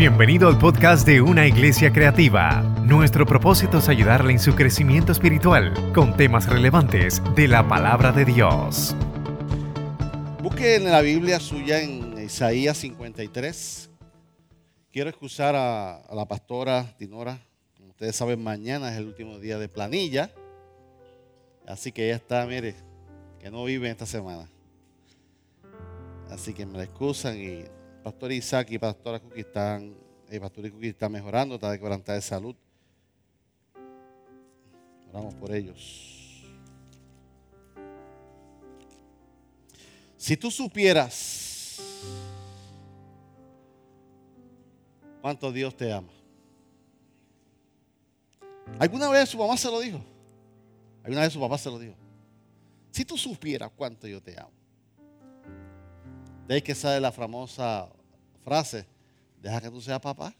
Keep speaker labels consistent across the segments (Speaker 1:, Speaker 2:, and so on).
Speaker 1: Bienvenido al podcast de Una Iglesia Creativa. Nuestro propósito es ayudarle en su crecimiento espiritual con temas relevantes de la palabra de Dios.
Speaker 2: Busque en la Biblia suya en Isaías 53. Quiero excusar a, la pastora Dinora. Como ustedes saben, mañana es el último día de planilla. Así que ella está, mire, que no vive esta semana. Así que me la excusan y Pastor Isaac y Pastora Cookie están, eh, Pastor Cookie está mejorando, está de quebrantada de salud. Oramos por ellos. Si tú supieras cuánto Dios te ama. ¿Alguna vez su mamá se lo dijo? ¿Alguna vez su papá se lo dijo? Si tú supieras cuánto yo te amo. De ahí que sale la famosa frase, deja que tú seas papá.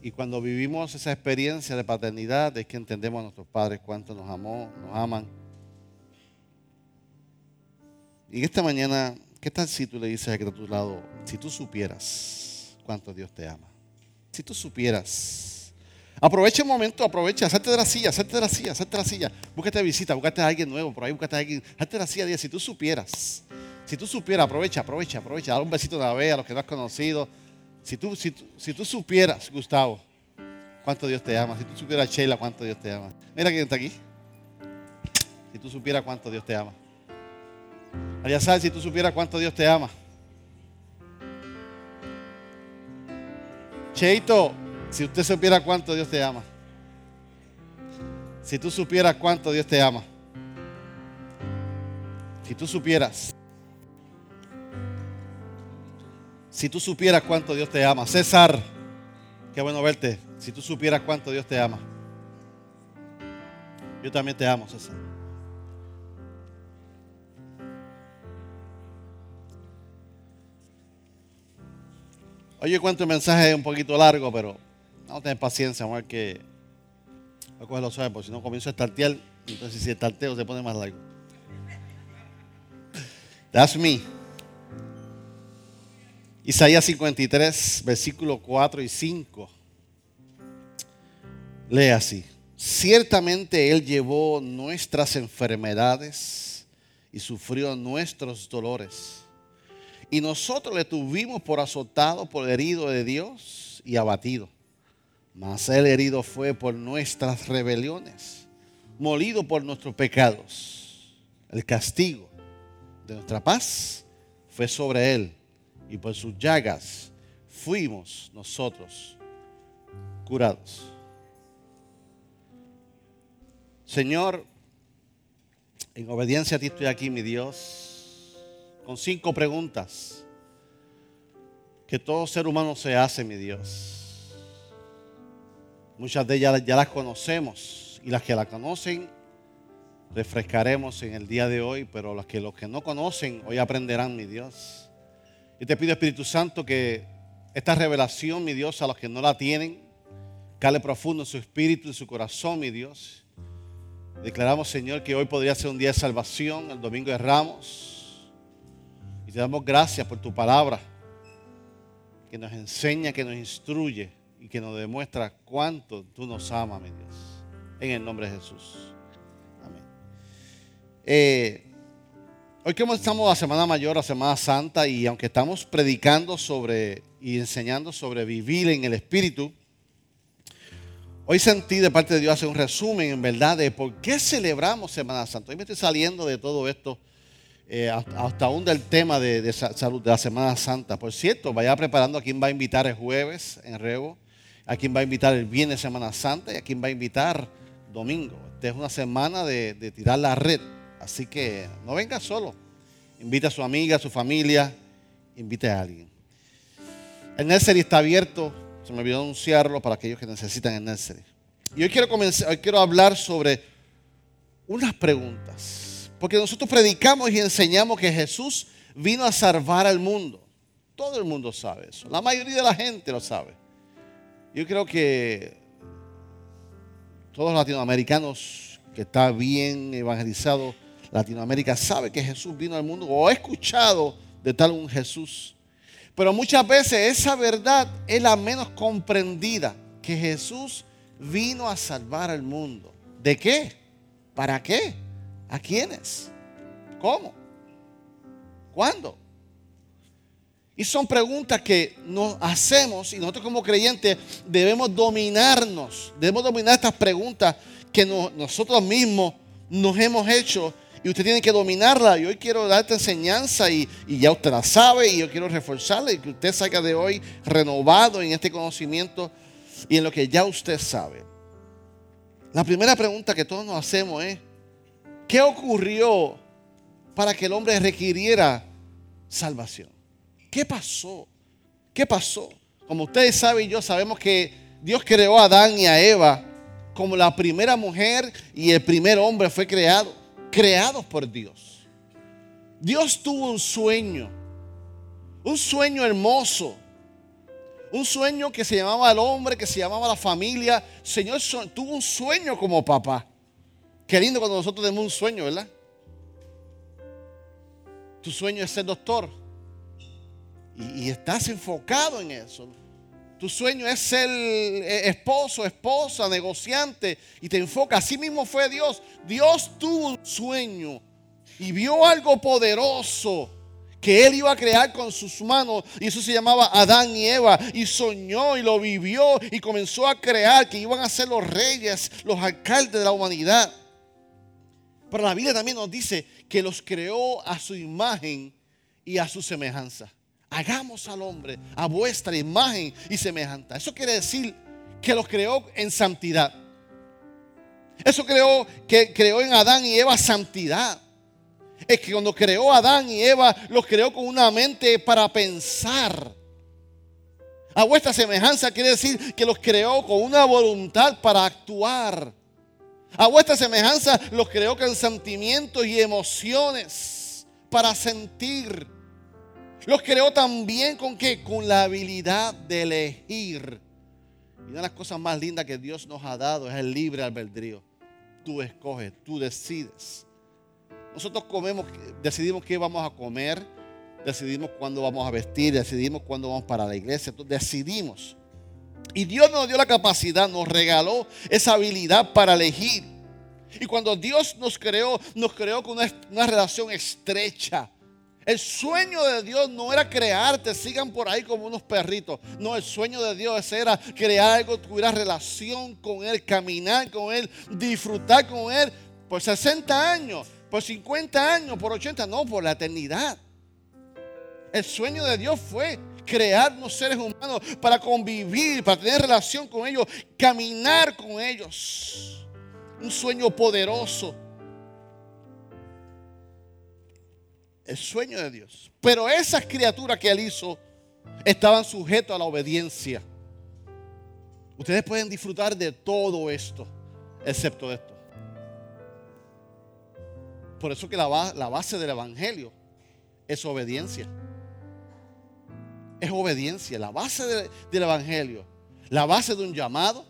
Speaker 2: Y cuando vivimos esa experiencia de paternidad, es que entendemos a nuestros padres cuánto nos amó, nos aman. Y esta mañana, ¿qué tal si tú le dices a tu lado, si tú supieras cuánto Dios te ama? Si tú supieras Aprovecha el momento, aprovecha, salte de la silla, salte de la silla, salte de la silla. Búscate visita, búscate a alguien nuevo, por ahí búscate a alguien. Salte de la silla, si tú supieras, si tú supieras, aprovecha, aprovecha, aprovecha. Dale un besito de la vez a los que no has conocido. Si tú, si, si tú supieras, Gustavo, cuánto Dios te ama. Si tú supieras, Sheila, cuánto Dios te ama. Mira quién está aquí. Si tú supieras cuánto Dios te ama. Sabes, si tú supieras cuánto Dios te ama. Cheito, si usted supiera cuánto Dios te ama. Si tú supieras cuánto Dios te ama. Si tú supieras. Si tú supieras cuánto Dios te ama. César, qué bueno verte. Si tú supieras cuánto Dios te ama. Yo también te amo, César. Oye, cuento mensaje es un poquito largo, pero no tener paciencia, vamos a que. Voy a cogerlo suave, porque si no comienzo a estartear, entonces si estarteo se pone más largo. That's me. Isaías 53, versículos 4 y 5. Lee así. Ciertamente Él llevó nuestras enfermedades y sufrió nuestros dolores. Y nosotros le tuvimos por azotado, por herido de Dios y abatido. Mas Él herido fue por nuestras rebeliones, molido por nuestros pecados. El castigo de nuestra paz fue sobre Él y por sus llagas fuimos nosotros curados. Señor, en obediencia a ti estoy aquí, mi Dios, con cinco preguntas que todo ser humano se hace, mi Dios. Muchas de ellas ya las conocemos y las que las conocen refrescaremos en el día de hoy, pero las que los que no conocen hoy aprenderán, mi Dios. Y te pido, Espíritu Santo, que esta revelación, mi Dios, a los que no la tienen, cale profundo en su espíritu, en su corazón, mi Dios. Declaramos, Señor, que hoy podría ser un día de salvación, el domingo de Ramos. Y te damos gracias por tu palabra, que nos enseña, que nos instruye y que nos demuestra cuánto tú nos amas, mi Dios. En el nombre de Jesús. Amén. Eh, hoy que estamos la Semana Mayor, la Semana Santa, y aunque estamos predicando sobre y enseñando sobre vivir en el Espíritu, hoy sentí de parte de Dios hacer un resumen, en verdad, de por qué celebramos Semana Santa. Hoy me estoy saliendo de todo esto. Eh, hasta, aún del tema de, de, salud de la Semana Santa. Por cierto, vaya preparando a quien va a invitar el jueves en Rebo a quien va a invitar el viernes Semana Santa y a quien va a invitar domingo. Esta es una semana de, tirar la red, así que no venga solo. Invita a su amiga, a su familia, invite a alguien. El nursery está abierto, se me olvidó anunciarlo para aquellos que necesitan el nursery. Y hoy quiero, comenzar, hoy quiero hablar sobre unas preguntas, porque nosotros predicamos y enseñamos que Jesús vino a salvar al mundo. Todo el mundo sabe eso, la mayoría de la gente lo sabe. Yo creo que todos los latinoamericanos que está bien evangelizado, Latinoamérica sabe que Jesús vino al mundo o ha escuchado de tal un Jesús. Pero muchas veces esa verdad es la menos comprendida, que Jesús vino a salvar al mundo. ¿De qué? ¿Para qué? ¿A quiénes? ¿Cómo? ¿Cuándo? Y son preguntas que nos hacemos y nosotros como creyentes debemos dominarnos, debemos dominar estas preguntas que nosotros mismos nos hemos hecho y usted tiene que dominarla. Y hoy quiero darte enseñanza y, y, ya usted la sabe y yo quiero reforzarla y que usted salga de hoy renovado en este conocimiento y en lo que ya usted sabe. La primera pregunta que todos nos hacemos es, ¿qué ocurrió para que el hombre requiriera salvación? ¿Qué pasó? ¿Qué pasó? Como ustedes saben y yo sabemos que Dios creó a Adán y a Eva como la primera mujer y el primer hombre fue creado, creados por Dios. Dios tuvo un sueño, un sueño hermoso, un sueño que se llamaba el hombre, que se llamaba la familia. Señor tuvo un sueño como papá. Qué lindo cuando nosotros tenemos un sueño, ¿verdad? Tu sueño es ser doctor y, estás enfocado en eso. Tu sueño es ser eh, esposo, esposa, negociante y te enfoca. Así mismo fue Dios. Dios tuvo un sueño y vio algo poderoso que él iba a crear con sus manos y eso se llamaba Adán y Eva y soñó y lo vivió y comenzó a crear que iban a ser los reyes, los alcaldes de la humanidad. Pero la Biblia también nos dice que los creó a su imagen y a su semejanza hagamos al hombre a vuestra imagen y semejanza. Eso quiere decir que los creó en santidad. Eso creó que creó en Adán y Eva santidad. Es que cuando creó a Adán y Eva, los creó con una mente para pensar. A vuestra semejanza quiere decir que los creó con una voluntad para actuar. A vuestra semejanza los creó con sentimientos y emociones para sentir. Los creó también con qué? Con la habilidad de elegir. Y una de las cosas más lindas que Dios nos ha dado es el libre albedrío. Tú escoges, tú decides. Nosotros comemos, decidimos qué vamos a comer, decidimos cuándo vamos a vestir, decidimos cuándo vamos para la iglesia, decidimos. Y Dios nos dio la capacidad, nos regaló esa habilidad para elegir. Y cuando Dios nos creó, nos creó con una relación estrecha el sueño de Dios no era crearte, sigan por ahí como unos perritos. No, el sueño de Dios era crear algo, tuviera relación con Él, caminar con Él, disfrutar con Él por 60 años, por 50 años, por 80, no, por la eternidad. El sueño de Dios fue crearnos seres humanos para convivir, para tener relación con ellos, caminar con ellos. Un sueño poderoso. El sueño de Dios. Pero esas criaturas que él hizo estaban sujetas a la obediencia. Ustedes pueden disfrutar de todo esto, excepto de esto. Por eso que la, base del Evangelio es obediencia. Es obediencia, la base del Evangelio, la base de un llamado,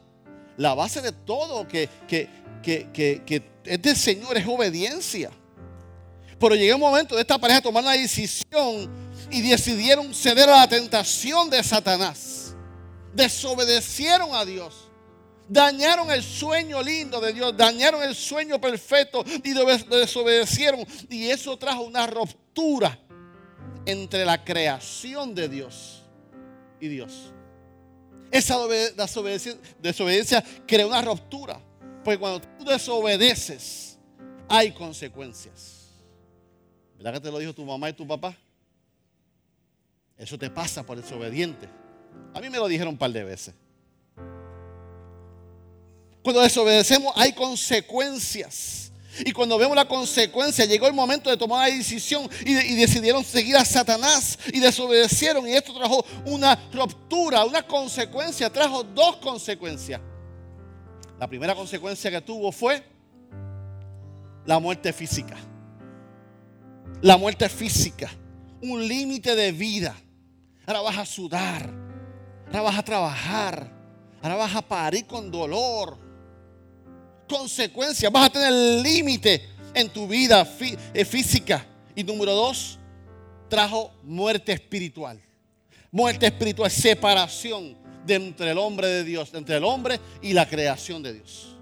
Speaker 2: la base de todo que, que, que, que es del Señor, es obediencia. Pero llegó un momento de esta pareja tomar una decisión y decidieron ceder a la tentación de Satanás. Desobedecieron a Dios. Dañaron el sueño lindo de Dios, dañaron el sueño perfecto y desobedecieron. Y eso trajo una ruptura entre la creación de Dios y Dios. Esa desobediencia, desobediencia crea una ruptura. Porque cuando tú desobedeces, hay consecuencias. ¿Verdad que te lo dijo tu mamá y tu papá? Eso te pasa por desobediente. A mí me lo dijeron un par de veces. Cuando desobedecemos hay consecuencias. Y cuando vemos la consecuencia, llegó el momento de tomar la decisión y, y, decidieron seguir a Satanás y desobedecieron. Y esto trajo una ruptura, una consecuencia, trajo dos consecuencias. La primera consecuencia que tuvo fue la muerte física la muerte física, un límite de vida. Ahora vas a sudar, ahora vas a trabajar, ahora vas a parir con dolor. Consecuencias, vas a tener límite en tu vida eh, física. Y número dos, trajo muerte espiritual. Muerte espiritual, separación entre el hombre de Dios, entre el hombre y la creación de Dios.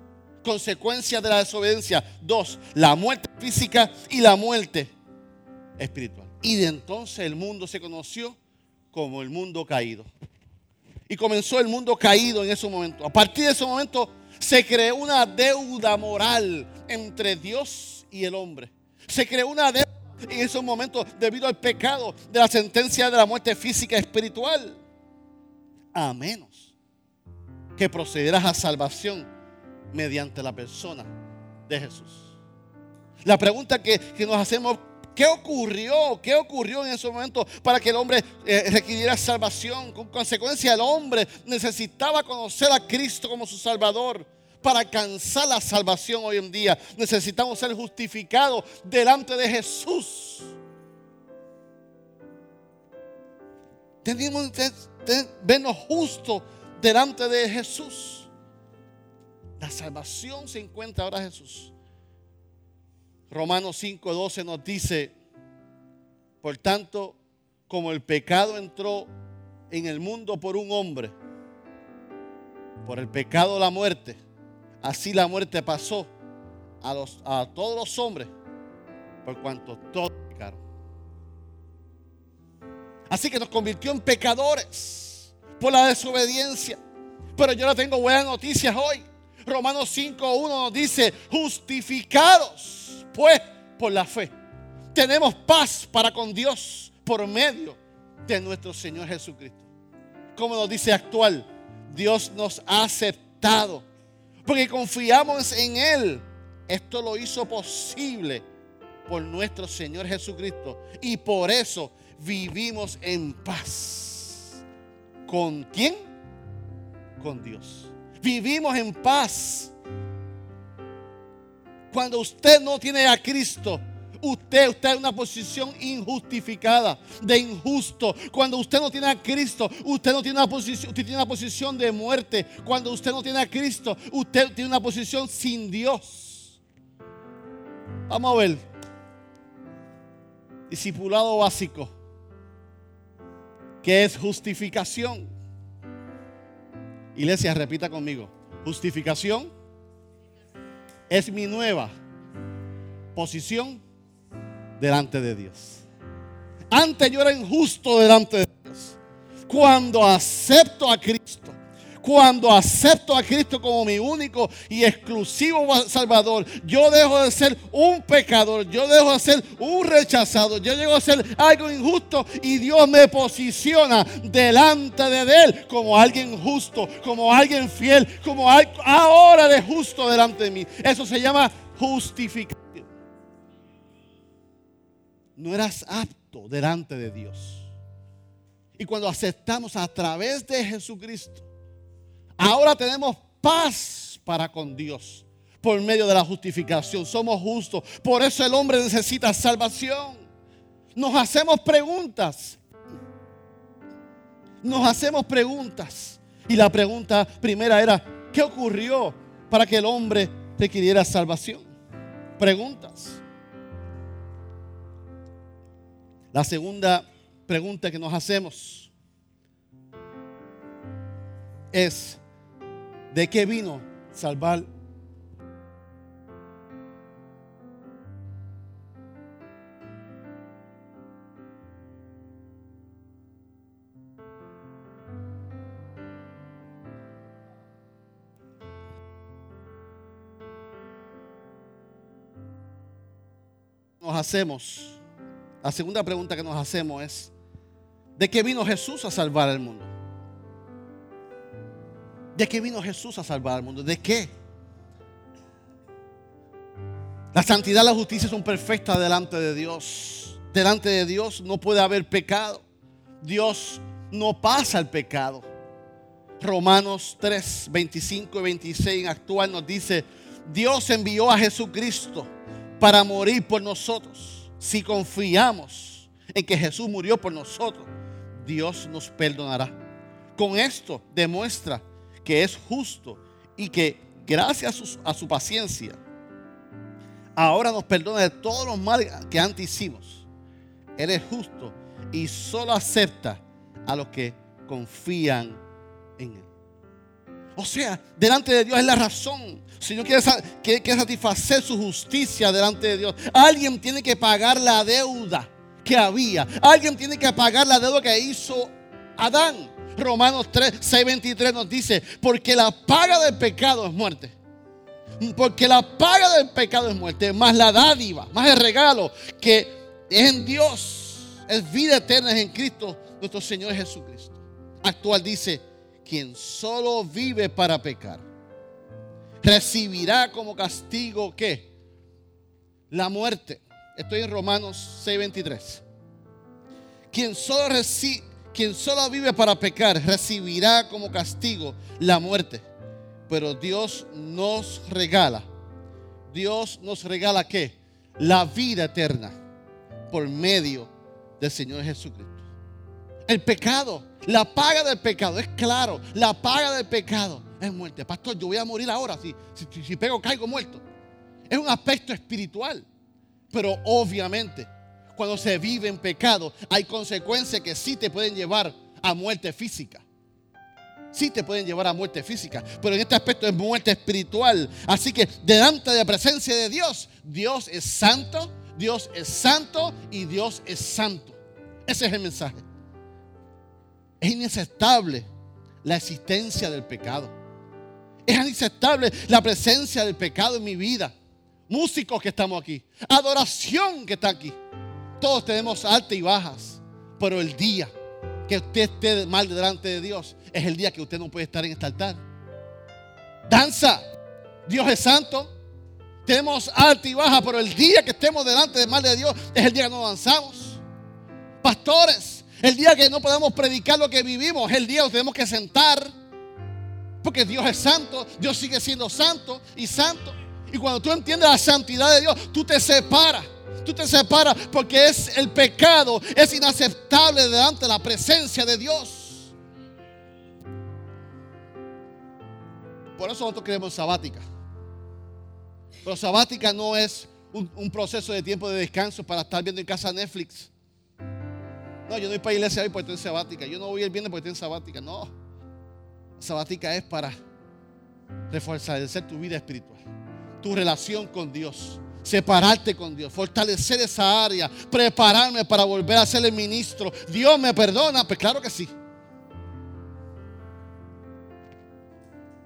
Speaker 2: Consecuencia de la desobediencia. Dos, la muerte física y la muerte espiritual. Y de entonces el mundo se conoció como el mundo caído. Y comenzó el mundo caído en ese momento. A partir de ese momento se creó una deuda moral entre Dios y el hombre. Se creó una deuda en esos momentos debido al pecado de la sentencia de la muerte física y espiritual. A menos que procederás a salvación mediante la persona de Jesús. La pregunta que, nos hacemos, ¿qué ocurrió? ¿Qué ocurrió en ese momento para que el hombre eh, requiriera salvación? Con consecuencia, el hombre necesitaba conocer a Cristo como su Salvador. Para alcanzar la salvación hoy en día necesitamos ser justificados delante de Jesús. Tenemos que vernos justos delante de Jesús. La salvación se encuentra ahora Jesús. Romanos 5:12 nos dice, por tanto, como el pecado entró en el mundo por un hombre, por el pecado la muerte, así la muerte pasó a, los, a todos los hombres, por cuanto todos pecaron. Así que nos convirtió en pecadores por la desobediencia. Pero yo no tengo buenas noticias hoy. Romanos 5.1 nos dice, justificados pues por la fe. Tenemos paz para con Dios por medio de nuestro Señor Jesucristo. Como nos dice actual, Dios nos ha aceptado porque confiamos en Él. Esto lo hizo posible por nuestro Señor Jesucristo y por eso vivimos en paz. ¿Con quién? Con Dios vivimos en paz. Cuando usted no tiene a Cristo, usted está en una posición injustificada, de injusto. Cuando usted no tiene a Cristo, usted no tiene una posición, usted tiene una posición de muerte. Cuando usted no tiene a Cristo, usted tiene una posición sin Dios. Vamos a ver. Discipulado básico. Que es justificación. Iglesia, repita conmigo. Justificación es mi nueva posición delante de Dios. Antes yo era injusto delante de Dios. Cuando acepto a Cristo cuando acepto a Cristo como mi único y exclusivo Salvador, yo dejo de ser un pecador, yo dejo de ser un rechazado, yo llego a ser algo injusto y Dios me posiciona delante de Él como alguien justo, como alguien fiel, como ahora de justo delante de mí. Eso se llama justificación. No eras apto delante de Dios. Y cuando aceptamos a través de Jesucristo, Ahora tenemos paz para con Dios por medio de la justificación. Somos justos. Por eso el hombre necesita salvación. Nos hacemos preguntas. Nos hacemos preguntas. Y la pregunta primera era, ¿qué ocurrió para que el hombre requiriera salvación? Preguntas. La segunda pregunta que nos hacemos es, ¿De qué vino? Salvar. Nos hacemos, la segunda pregunta que nos hacemos es, ¿de qué vino Jesús a salvar al mundo? ¿De qué vino Jesús a salvar al mundo? ¿De qué? La santidad y la justicia son perfectas delante de Dios. Delante de Dios no puede haber pecado. Dios no pasa el pecado. Romanos 3, 25 y 26 en actual nos dice, Dios envió a Jesucristo para morir por nosotros. Si confiamos en que Jesús murió por nosotros, Dios nos perdonará. Con esto demuestra que es justo y que gracias a su, paciencia ahora nos perdona de todos los males que antes hicimos. Él es justo y solo acepta a los que confían en Él. O sea, delante de Dios es la razón. Si Dios quiere, quiere satisfacer su justicia delante de Dios, alguien tiene que pagar la deuda que había. Alguien tiene que pagar la deuda que hizo Adán. Romanos 3, 6, 23 nos dice, porque la paga del pecado es muerte. Porque la paga del pecado es muerte, más la dádiva, más el regalo que es en Dios, es vida eterna en Cristo, nuestro Señor Jesucristo. Actual dice, quien solo vive para pecar, recibirá como castigo ¿qué? La muerte. Estoy en Romanos 6:23. Quien solo recibe quien solo vive para pecar recibirá como castigo la muerte. Pero Dios nos regala. Dios nos regala qué? La vida eterna por medio del Señor Jesucristo. El pecado, la paga del pecado, es claro, la paga del pecado es muerte. Pastor, yo voy a morir ahora, si, si, si pego caigo muerto. Es un aspecto espiritual, pero obviamente cuando se vive en pecado, hay consecuencias que sí te pueden llevar a muerte física. Sí te pueden llevar a muerte física, pero en este aspecto es muerte espiritual. Así que delante de la presencia de Dios, Dios es santo, Dios es santo y Dios es santo. Ese es el mensaje. Es inaceptable la existencia del pecado. Es inaceptable la presencia del pecado en mi vida. Músicos que estamos aquí, adoración que está aquí. Todos tenemos altas y bajas, pero el día que usted esté mal delante de Dios es el día que usted no puede estar en este altar. Danza, Dios es santo. Tenemos alta y baja, pero el día que estemos delante del mal de Dios es el día que no avanzamos. Pastores, el día que no podemos predicar lo que vivimos es el día que tenemos que sentar. Porque Dios es santo, Dios sigue siendo santo y santo. Y cuando tú entiendes la santidad de Dios, tú te separas tú te separas porque es el pecado, es inaceptable delante de la presencia de Dios. Por eso nosotros queremos sabática. Pero sabática no es un, proceso de tiempo de descanso para estar viendo en casa Netflix. No, yo no voy para la iglesia hoy porque estoy en sabática. Yo no voy el viernes porque estoy en sabática. No. Sabática es para reforzar tu vida espiritual, tu relación con Dios separarte con Dios, fortalecer esa área, prepararme para volver a ser el ministro. Dios me perdona, pues claro que sí.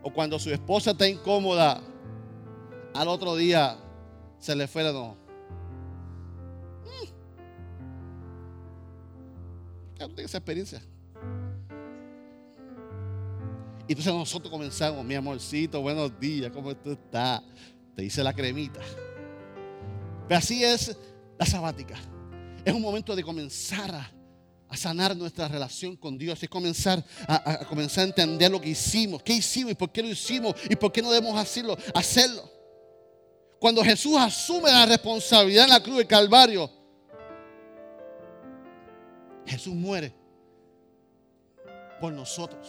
Speaker 2: O cuando su esposa está incómoda, al otro día se le fue la no. Ya tengo esa experiencia. Entonces nosotros comenzamos, mi amorcito, buenos días, ¿cómo tú estás? Te hice la cremita. Pero así es la sabática. Es un momento de comenzar a, sanar nuestra relación con Dios. Es comenzar a, comenzar a entender lo que hicimos. ¿Qué hicimos y por qué lo hicimos? ¿Y por qué no debemos hacerlo? Hacerlo. Cuando Jesús asume la responsabilidad en la cruz del Calvario, Jesús muere por nosotros.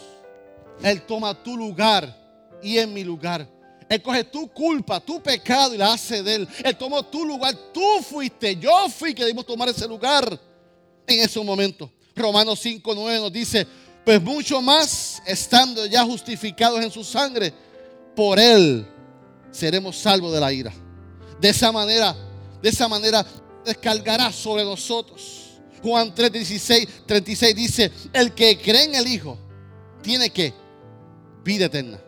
Speaker 2: Él toma tu lugar y en mi lugar. Él coge tu culpa, tu pecado y la hace de Él. Él tomó tu lugar. Tú fuiste, yo fui que debimos tomar ese lugar en ese momento. Romanos 5, 9 nos dice, pues mucho más estando ya justificados en su sangre, por Él seremos salvos de la ira. De esa manera, de esa manera descargará sobre nosotros. Juan 3, 16, 36 dice, el que cree en el Hijo tiene que vida eterna.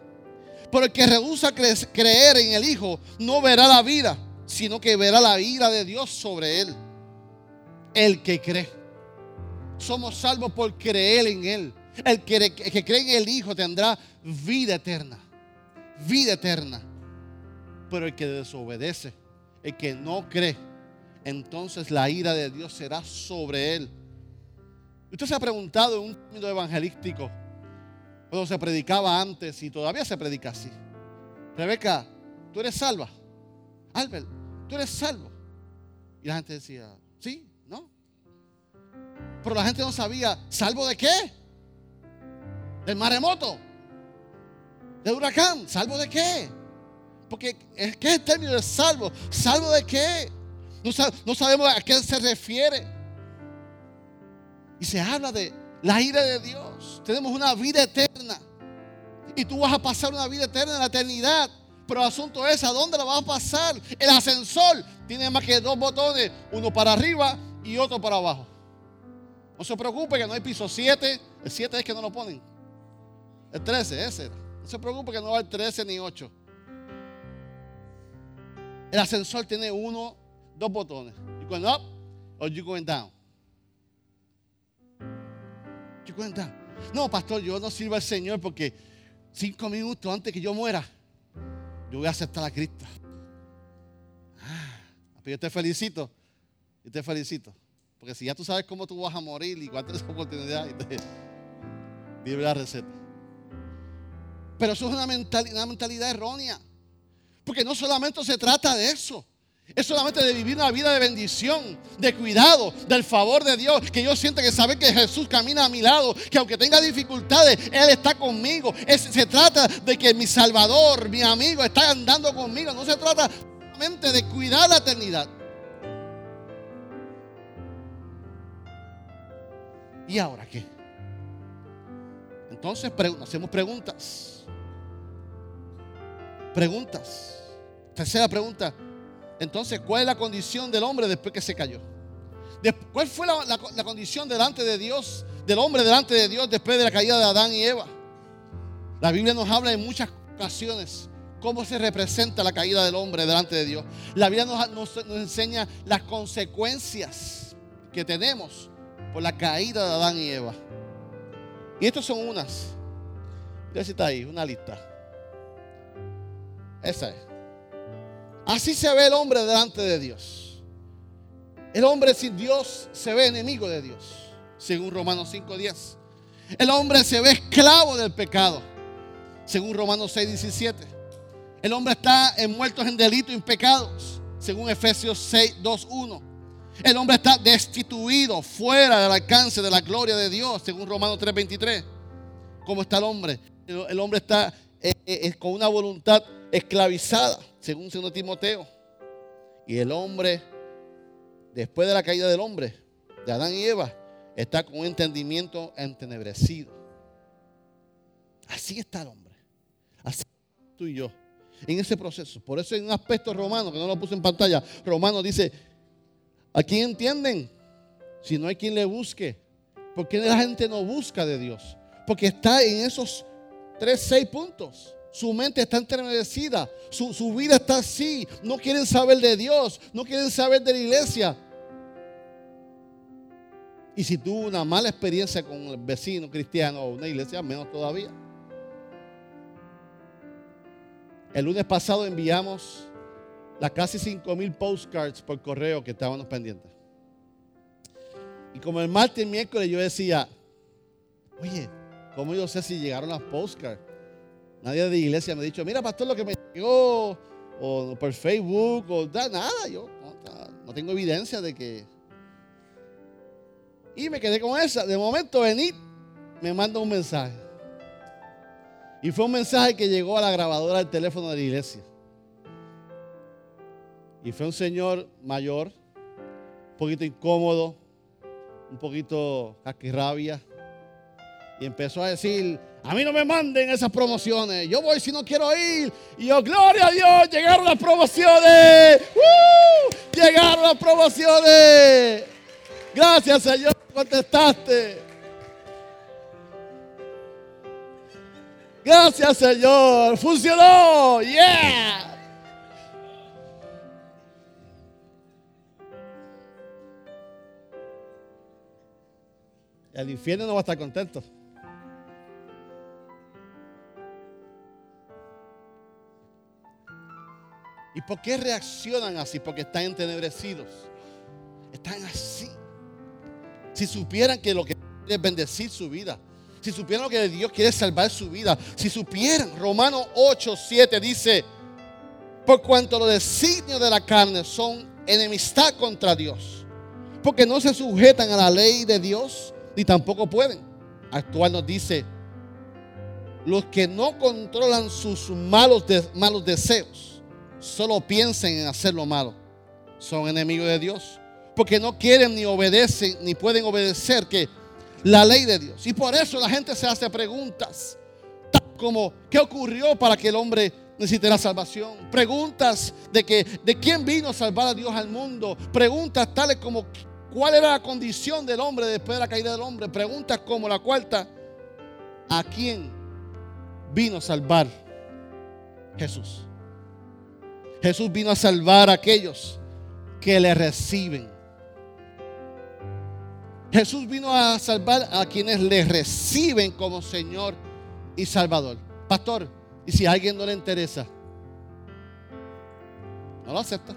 Speaker 2: Pero el que rehúsa creer en el Hijo no verá la vida, sino que verá la ira de Dios sobre él. El que cree. Somos salvos por creer en Él. El que, que cree en el Hijo tendrá vida eterna. Vida eterna. Pero el que desobedece, el que no cree, entonces la ira de Dios será sobre él. Usted se ha preguntado en un término evangelístico, cuando se predicaba antes y todavía se predica así. Rebeca, tú eres salva. Albert, tú eres salvo. Y la gente decía, sí, no. Pero la gente no sabía, ¿salvo de qué? Del maremoto. Del huracán, ¿salvo de qué? Porque es que el término de salvo. ¿Salvo de qué? No, no sabemos a qué se refiere. Y se habla de la ira de Dios. Tenemos una vida eterna. Y tú vas a pasar una vida eterna en la eternidad. Pero el asunto es, ¿a dónde la vas a pasar? El ascensor tiene más que dos botones, uno para arriba y otro para abajo. No se preocupe que no hay piso 7. El 7 es que no lo ponen. El 13, ese. No se preocupe que no va el 13 ni 8. El ascensor tiene uno, dos botones. You going up or you going down? You going down. No, pastor, yo no sirvo al Señor porque cinco minutos antes que yo muera, yo voy a aceptar a Cristo. Ah, yo te felicito. Yo te felicito. Porque si ya tú sabes cómo tú vas a morir y cuál es oportunidad, la receta. Pero eso es una mentalidad errónea. Porque no solamente se trata de eso. Es solamente de vivir una vida de bendición, de cuidado, del favor de Dios. Que yo siento que saber que Jesús camina a mi lado, que aunque tenga dificultades, Él está conmigo. se trata de que mi Salvador, mi amigo, está andando conmigo. No se trata solamente de cuidar la eternidad. ¿Y ahora qué? Entonces hacemos preguntas. Preguntas. Tercera pregunta. Entonces, ¿cuál es la condición del hombre después que se cayó? ¿Cuál fue la, condición delante de Dios, del hombre delante de Dios después de la caída de Adán y Eva? La Biblia nos habla en muchas ocasiones cómo se representa la caída del hombre delante de Dios. La Biblia nos, enseña las consecuencias que tenemos por la caída de Adán y Eva. Y estas son unas. Ya está ahí, una lista. Esa es. Así se ve el hombre delante de Dios. El hombre sin Dios se ve enemigo de Dios, según Romanos 5:10. El hombre se ve esclavo del pecado, según Romanos 6:17. El hombre está envuelto en delitos y pecados, según Efesios 6, 1. El hombre está destituido, fuera del alcance de la gloria de Dios, según Romanos 3:23. ¿Cómo está el hombre? El hombre está eh, eh, con una voluntad esclavizada, según 2 Timoteo. Y el hombre, después de la caída del hombre, de Adán y Eva, está con un entendimiento entenebrecido. Así está el hombre. Así tú y yo. En ese proceso. Por eso hay un aspecto romano, que no lo puse en pantalla, romano dice, ¿A quién entienden? Si no hay quien le busque. ¿Por qué la gente no busca de Dios? Porque está en esos tres, seis puntos. Su mente está enternecida. Su, su vida está así. No quieren saber de Dios. No quieren saber de la iglesia. Y si tuvo una mala experiencia con el vecino cristiano o una iglesia, menos todavía. El lunes pasado enviamos las casi 5 mil postcards por correo que estábamos pendientes. Y como el martes y el miércoles yo decía, oye, ¿cómo yo sé si llegaron las postcards? Nadie de la iglesia me ha dicho, mira, pastor, lo que me llegó, o por Facebook, o nada, yo no, tengo evidencia de que... Y me quedé con esa. De momento, venid, me manda un mensaje. Y fue un mensaje que llegó a la grabadora del teléfono de la iglesia. Y fue un señor mayor, un poquito incómodo, un poquito casquirrabia. Y empezó a decir, a mí no me manden esas promociones. Yo voy si no quiero ir. Y yo, gloria a Dios, llegaron las promociones. Llegaron las promociones. Gracias Señor, contestaste. Gracias Señor, funcionó. Yeah. El infierno no va a estar contento. ¿Y por qué reaccionan así? Porque están entenebrecidos. Están así. Si supieran que lo que es bendecir su vida. Si supieran que Dios quiere salvar su vida. Si supieran, Romanos 8, 7 dice, por cuanto los designios de la carne son enemistad contra Dios. Porque no se sujetan a la ley de Dios, ni tampoco pueden. Actual nos dice, los que no controlan sus malos deseos, solo piensen en hacer lo malo, son enemigos de Dios. Porque no quieren ni obedecen, ni pueden obedecer que la ley de Dios. Y por eso la gente se hace preguntas como ¿qué ocurrió para que el hombre necesitara salvación? Preguntas de que de quién vino a salvar a Dios al mundo. Preguntas tales como cuál era la condición del hombre después de la caída del hombre. Preguntas como la cuarta, ¿a quién vino a salvar Jesús? Jesús vino a salvar a aquellos que le reciben. Jesús vino a salvar a quienes le reciben como Señor y Salvador. Pastor, ¿y si a alguien no le interesa? No lo acepta.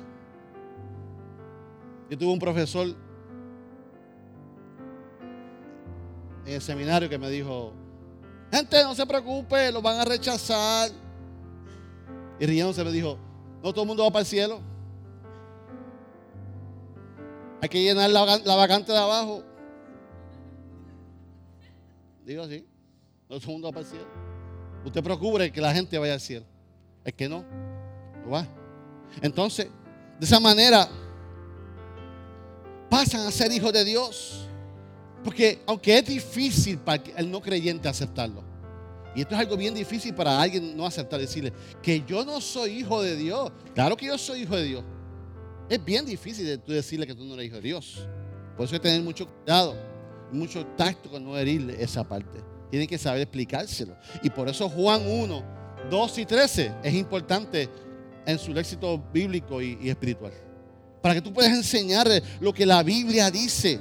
Speaker 2: Yo tuve un profesor en el seminario que me dijo, gente, no se preocupe, lo van a rechazar. Y riéndose me dijo, no todo el mundo va para el cielo. Hay que llenar la, vacante de abajo Digo así. No todo el mundo va para el cielo. Usted procure que la gente vaya al cielo. Es que no. No va. Entonces, de esa manera, pasan a ser hijos de Dios. Porque aunque es difícil para el no creyente aceptarlo. Y esto es algo bien difícil para alguien no aceptar, decirle que yo no soy hijo de Dios. Claro que yo soy hijo de Dios. Es bien difícil tú decirle que tú no eres hijo de Dios. Por eso hay que tener mucho cuidado mucho tacto con no herirle esa parte. Tienen que saber explicárselo. Y por eso Juan 1, 2 y 13 es importante en su léxico bíblico y, espiritual. Para que tú puedas enseñarle lo que la Biblia dice.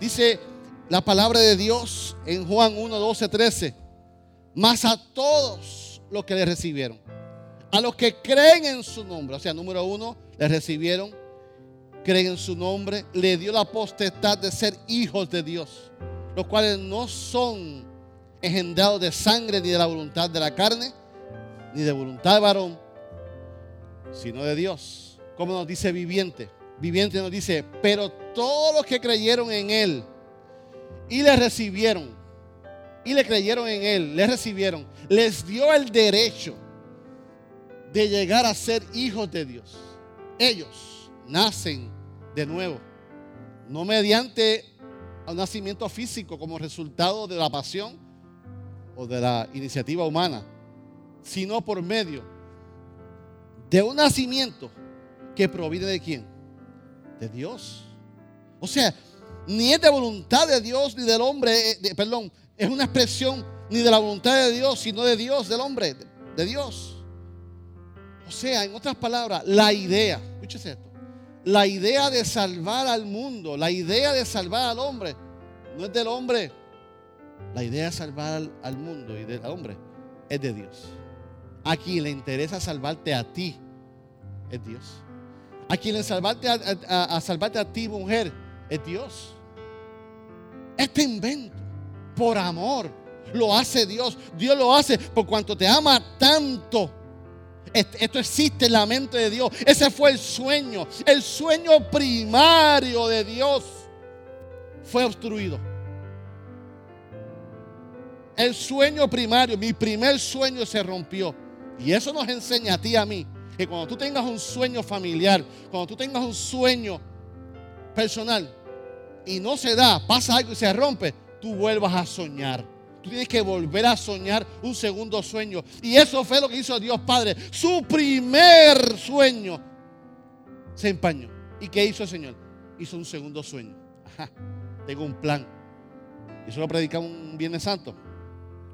Speaker 2: Dice la palabra de Dios en Juan 1, 12, 13. Más a todos los que le recibieron. A los que creen en su nombre. O sea, número uno, le recibieron creen en su nombre, le dio la potestad de ser hijos de Dios, los cuales no son engendrados de sangre ni de la voluntad de la carne, ni de voluntad de varón, sino de Dios. Como nos dice viviente, viviente nos dice, pero todos los que creyeron en Él y le recibieron, y le creyeron en Él, le recibieron, les dio el derecho de llegar a ser hijos de Dios. Ellos nacen de nuevo. No mediante un nacimiento físico como resultado de la pasión o de la iniciativa humana, sino por medio de un nacimiento que proviene de quién? De Dios. O sea, ni es de voluntad de Dios ni del hombre, eh, perdón, es una expresión ni de la voluntad de Dios, sino de Dios, del hombre, de, Dios. O sea, en otras palabras, la idea, escúchese esto, la idea de salvar al mundo, la idea de salvar al hombre, no es del hombre. La idea de salvar al, mundo y del hombre es de Dios. A quien le interesa salvarte a ti es Dios. A quien le salvarte a, salvarte a ti, mujer, es Dios. Este invento, por amor, lo hace Dios. Dios lo hace por cuanto te ama tanto esto existe en la mente de Dios. Ese fue el sueño. El sueño primario de Dios fue obstruido. El sueño primario, mi primer sueño se rompió. Y eso nos enseña a ti y a mí que cuando tú tengas un sueño familiar, cuando tú tengas un sueño personal y no se da, pasa algo y se rompe, tú vuelvas a soñar. Tú tienes que volver a soñar un segundo sueño. Y eso fue lo que hizo Dios Padre. Su primer sueño se empañó. ¿Y qué hizo el Señor? Hizo un segundo sueño. tengo un plan. Y eso lo predicamos un Viernes Santo.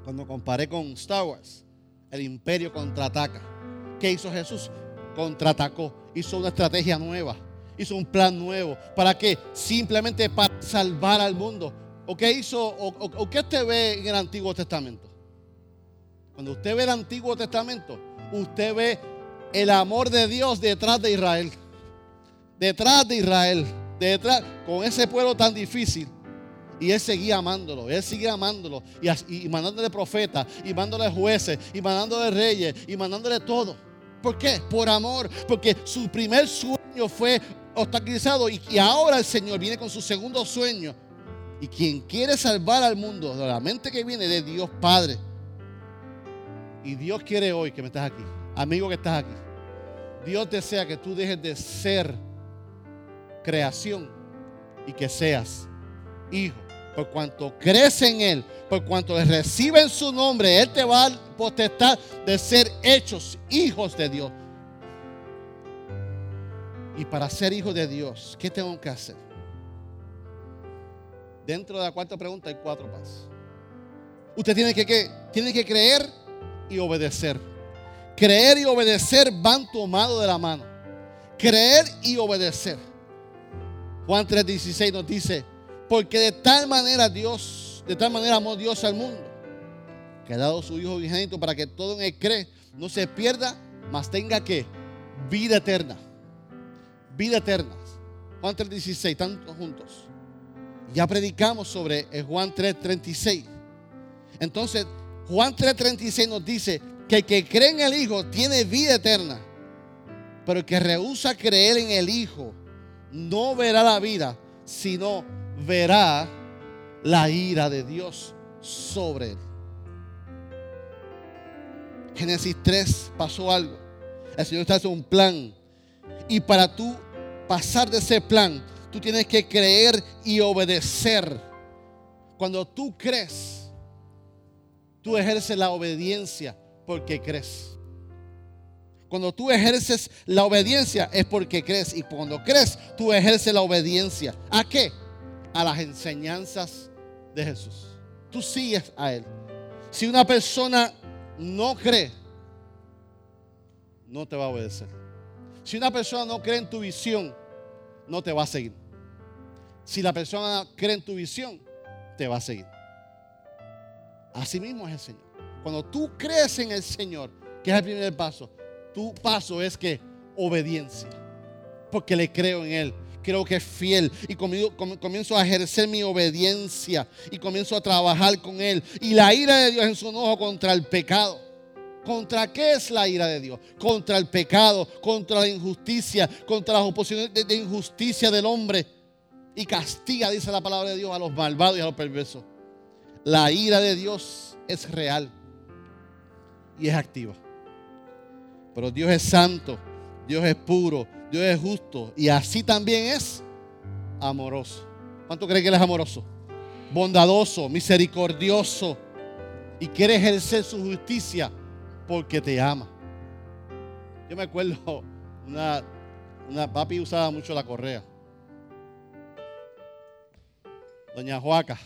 Speaker 2: Cuando comparé con Star Wars. El imperio contraataca. ¿Qué hizo Jesús? Contraatacó. Hizo una estrategia nueva. Hizo un plan nuevo. ¿Para qué? Simplemente para salvar al mundo ¿O qué hizo? O, qué usted ve en el Antiguo Testamento? Cuando usted ve el Antiguo Testamento, usted ve el amor de Dios detrás de Israel. Detrás de Israel. Detrás, con ese pueblo tan difícil. Y él seguía amándolo, él seguía amándolo. Y, mandándole profetas, y mandándole jueces, y mandándole reyes, y mandándole todo. ¿Por qué? Por amor. Porque su primer sueño fue obstaculizado. Y ahora el Señor viene con su segundo sueño y quien quiere salvar al mundo, de la mente que viene de Dios Padre. Y Dios quiere hoy que me estás aquí, amigo que estás aquí. Dios desea que tú dejes de ser creación y que seas hijo. por cuanto crees en Él, por cuanto reciben su nombre, Él te va a dar de ser hechos hijos de Dios. Y para ser hijo de Dios, ¿qué tengo que hacer? Dentro de la cuarta pregunta hay cuatro pasos. Usted tiene que, tiene que creer y obedecer. Creer y obedecer van tomados de la mano. Creer y obedecer. Juan 3:16 nos dice, porque de tal manera Dios, de tal manera amó Dios al mundo, que ha dado su Hijo vigénito para que todo en él cree no se pierda, mas tenga que vida eterna. Vida eterna. Juan 3:16, tantos juntos. Ya predicamos sobre el Juan 3:36. Entonces, Juan 3:36 nos dice que el que cree en el Hijo tiene vida eterna. Pero el que rehúsa creer en el Hijo no verá la vida, sino verá la ira de Dios sobre él. Génesis 3 pasó algo. El Señor está haciendo un plan. Y para tú pasar de ese plan, tú tienes que creer y obedecer. Cuando tú crees, tú ejerces la obediencia porque crees. Cuando tú ejerces la obediencia es porque crees. Y cuando crees, tú ejerces la obediencia. ¿A qué? A las enseñanzas de Jesús. Tú sigues a Él. Si una persona no cree, no te va a obedecer. Si una persona no cree en tu visión, no te va a seguir. Si la persona cree en tu visión, te va a seguir. Así mismo es el Señor. Cuando tú crees en el Señor, que es el primer paso, tu paso es que obediencia. Porque le creo en Él. Creo que es fiel. Y comienzo a ejercer mi obediencia. Y comienzo a trabajar con Él. Y la ira de Dios en su enojo contra el pecado. ¿Contra qué es la ira de Dios? Contra el pecado, contra la injusticia, contra las oposiciones de, de injusticia del hombre. Y castiga, dice la palabra de Dios, a los malvados y a los perversos. La ira de Dios es real y es activa. Pero Dios es santo, Dios es puro, Dios es justo y así también es amoroso. ¿Cuánto cree que Él es amoroso? Bondadoso, misericordioso y quiere ejercer su justicia porque te ama. Yo me acuerdo, una, una papi usaba mucho la correa. Doña Joaca.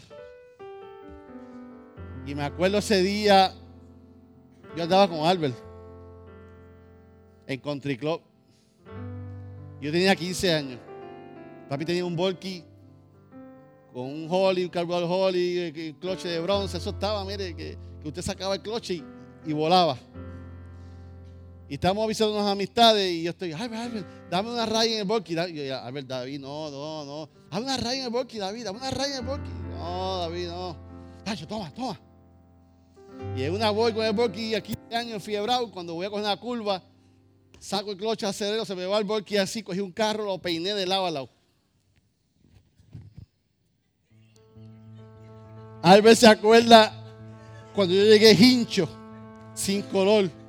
Speaker 2: Y me acuerdo ese día, yo andaba con Albert en Country Club. Yo tenía 15 años. Papi tenía un Volky con un Holly, un carburador Holly, eh, cloche de bronce. Eso estaba, mire, que, usted sacaba el cloche y, volaba. Y estábamos avisando unas amistades y yo estoy, ay, Albert, dame una raya en el Volky. Y yo, Albert, David, no, no, no. Dame una raya en el Volky, David, dame una raya en el Volky. No, David, no. Ay, toma, toma. Y en una voy con el Volky aquí años fiebrado, cuando voy a coger una curva, saco el cloche acelerero, se me va el volky así, cogí un carro, lo peiné de lado a lado. Albert se acuerda cuando yo llegué hincho, sin color.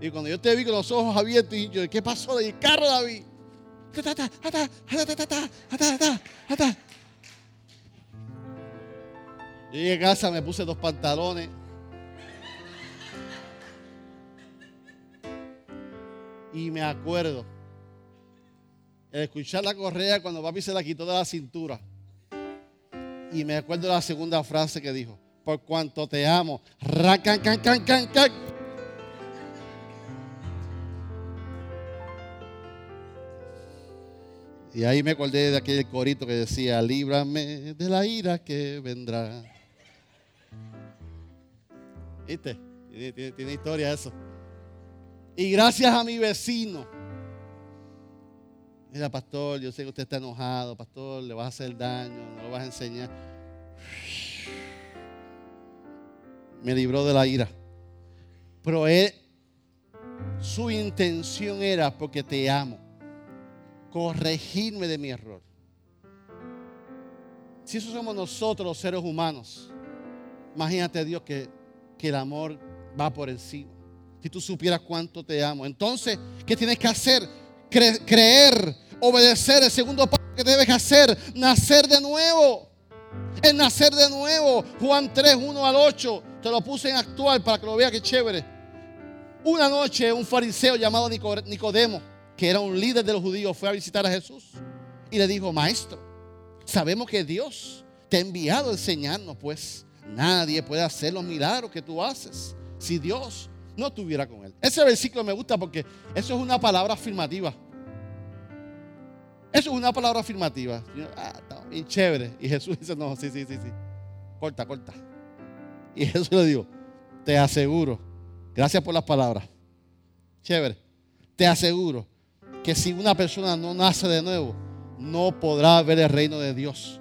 Speaker 2: Y cuando yo te vi con los ojos abiertos, y yo, ¿qué pasó? El carro, David. Yo llegué a casa, me puse dos pantalones, Y me acuerdo el escuchar la correa cuando papi se la quitó de la cintura. Y me acuerdo la segunda frase que dijo, por cuanto te amo. Racan, can, can, can, can. Y ahí me acordé de aquel corito que decía, líbrame de la ira que vendrá. ¿Viste? tiene historia eso. Y gracias a mi vecino. Mira, pastor, yo sé que usted está enojado, pastor, le vas a hacer daño, no lo vas a enseñar. Me libró de la ira. Pero él, su intención era porque te amo, corregirme de mi error. Si eso somos nosotros los seres humanos, imagínate Dios que, que el amor va por encima si tú supieras cuánto te amo. Entonces, ¿qué tienes que hacer? creer, obedecer. El segundo paso que debes hacer, nacer de nuevo. El nacer de nuevo, Juan 3, 1 al 8. Te lo puse en actual para que lo vea que chévere. Una noche un fariseo llamado Nicodemo, que era un líder de los judíos, fue a visitar a Jesús y le dijo, maestro, sabemos que Dios te ha enviado a enseñarnos, pues nadie puede hacer los milagros que tú haces si Dios no estuviera con él. Ese versículo me gusta porque eso es una palabra afirmativa. Eso es una palabra afirmativa. Ah, está bien chévere. Y Jesús dice, no, sí, sí, sí, sí. Corta, corta. Y Jesús le dijo, te aseguro, gracias por las palabras. Chévere. Te aseguro que si una persona no nace de nuevo, no podrá ver el reino de Dios.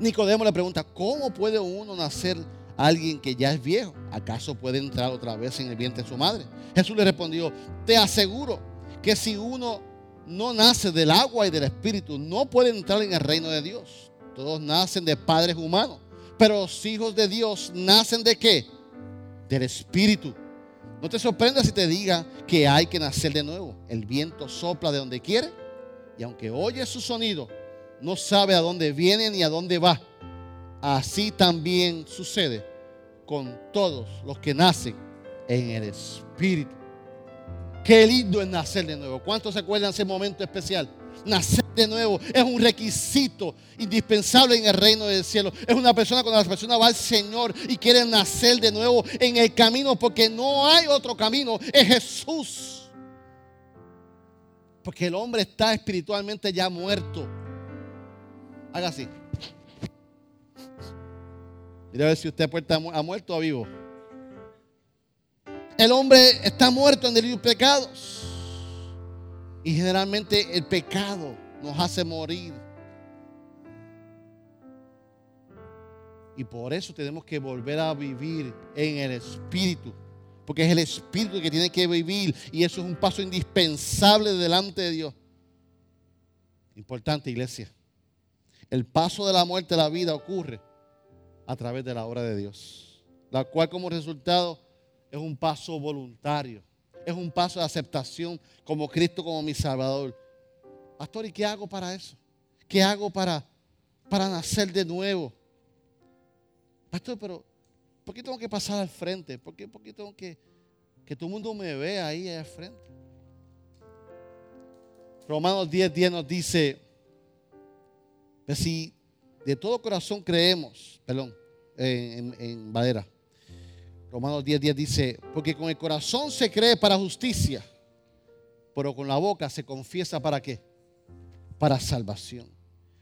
Speaker 2: Nicodemo le pregunta, ¿cómo puede uno nacer alguien que ya es viejo? ¿Acaso puede entrar otra vez en el vientre de su madre? Jesús le respondió, te aseguro que si uno no nace del agua y del espíritu, no puede entrar en el reino de Dios. Todos nacen de padres humanos, pero los hijos de Dios nacen de qué? Del espíritu. No te sorprendas si te diga que hay que nacer de nuevo. El viento sopla de donde quiere y aunque oye su sonido, no sabe a dónde viene ni a dónde va. Así también sucede con todos los que nacen en el espíritu. Qué lindo es nacer de nuevo. ¿Cuántos se acuerdan ese momento especial? Nacer de nuevo es un requisito indispensable en el reino del cielo. Es una persona cuando la persona va al Señor y quiere nacer de nuevo en el camino porque no hay otro camino. Es Jesús. Porque el hombre está espiritualmente ya muerto. Haga así. Mira a ver si usted ha muerto o vivo. El hombre está muerto en delirio y pecados. Y generalmente el pecado nos hace morir. Y por eso tenemos que volver a vivir en el Espíritu. Porque es el Espíritu que tiene que vivir. Y eso es un paso indispensable delante de Dios. Importante, iglesia. El paso de la muerte a la vida ocurre a través de la obra de Dios. La cual como resultado es un paso voluntario, es un paso de aceptación como Cristo como mi Salvador. Pastor, ¿y qué hago para eso? ¿Qué hago para, para nacer de nuevo? Pastor, pero ¿por qué tengo que pasar al frente? ¿Por qué, tengo que que todo el mundo me vea ahí, al frente? Romanos 10, 10 nos dice, pues si de todo corazón creemos, perdón, en, en, en Valera, Romanos 10, 10 dice, porque con el corazón se cree para justicia, pero con la boca se confiesa para qué? Para salvación.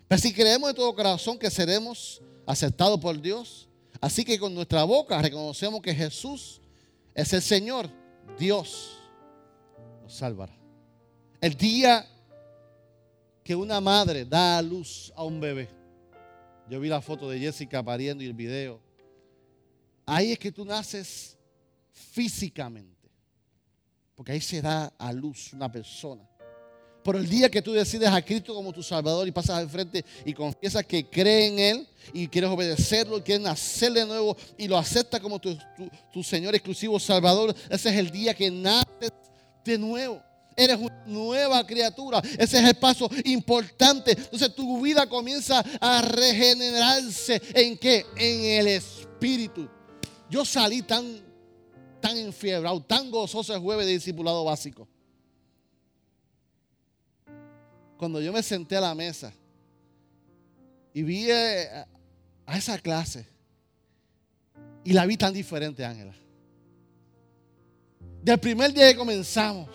Speaker 2: Pero si creemos de todo corazón que seremos aceptados por Dios, así que con nuestra boca reconocemos que Jesús es el Señor, Dios nos salvará. El día que una madre da a luz a un bebé, yo vi la foto de Jessica pariendo y el video, Ahí es que tú naces físicamente. Porque ahí se da a luz una persona. Por el día que tú decides a Cristo como tu Salvador y pasas al frente y confiesas que cree en Él y quieres obedecerlo, y quieres nacer de nuevo y lo aceptas como tu, tu Señor exclusivo Salvador, ese es el día que naces de nuevo. Eres una nueva criatura. Ese es el paso importante. Entonces tu vida comienza a regenerarse. ¿En qué? En el Espíritu. Yo salí tan, tan enfiebrado, tan gozoso el jueves de discipulado básico. Cuando yo me senté a la mesa y vi eh, a esa clase y la vi tan diferente, Ángela. Del primer día que comenzamos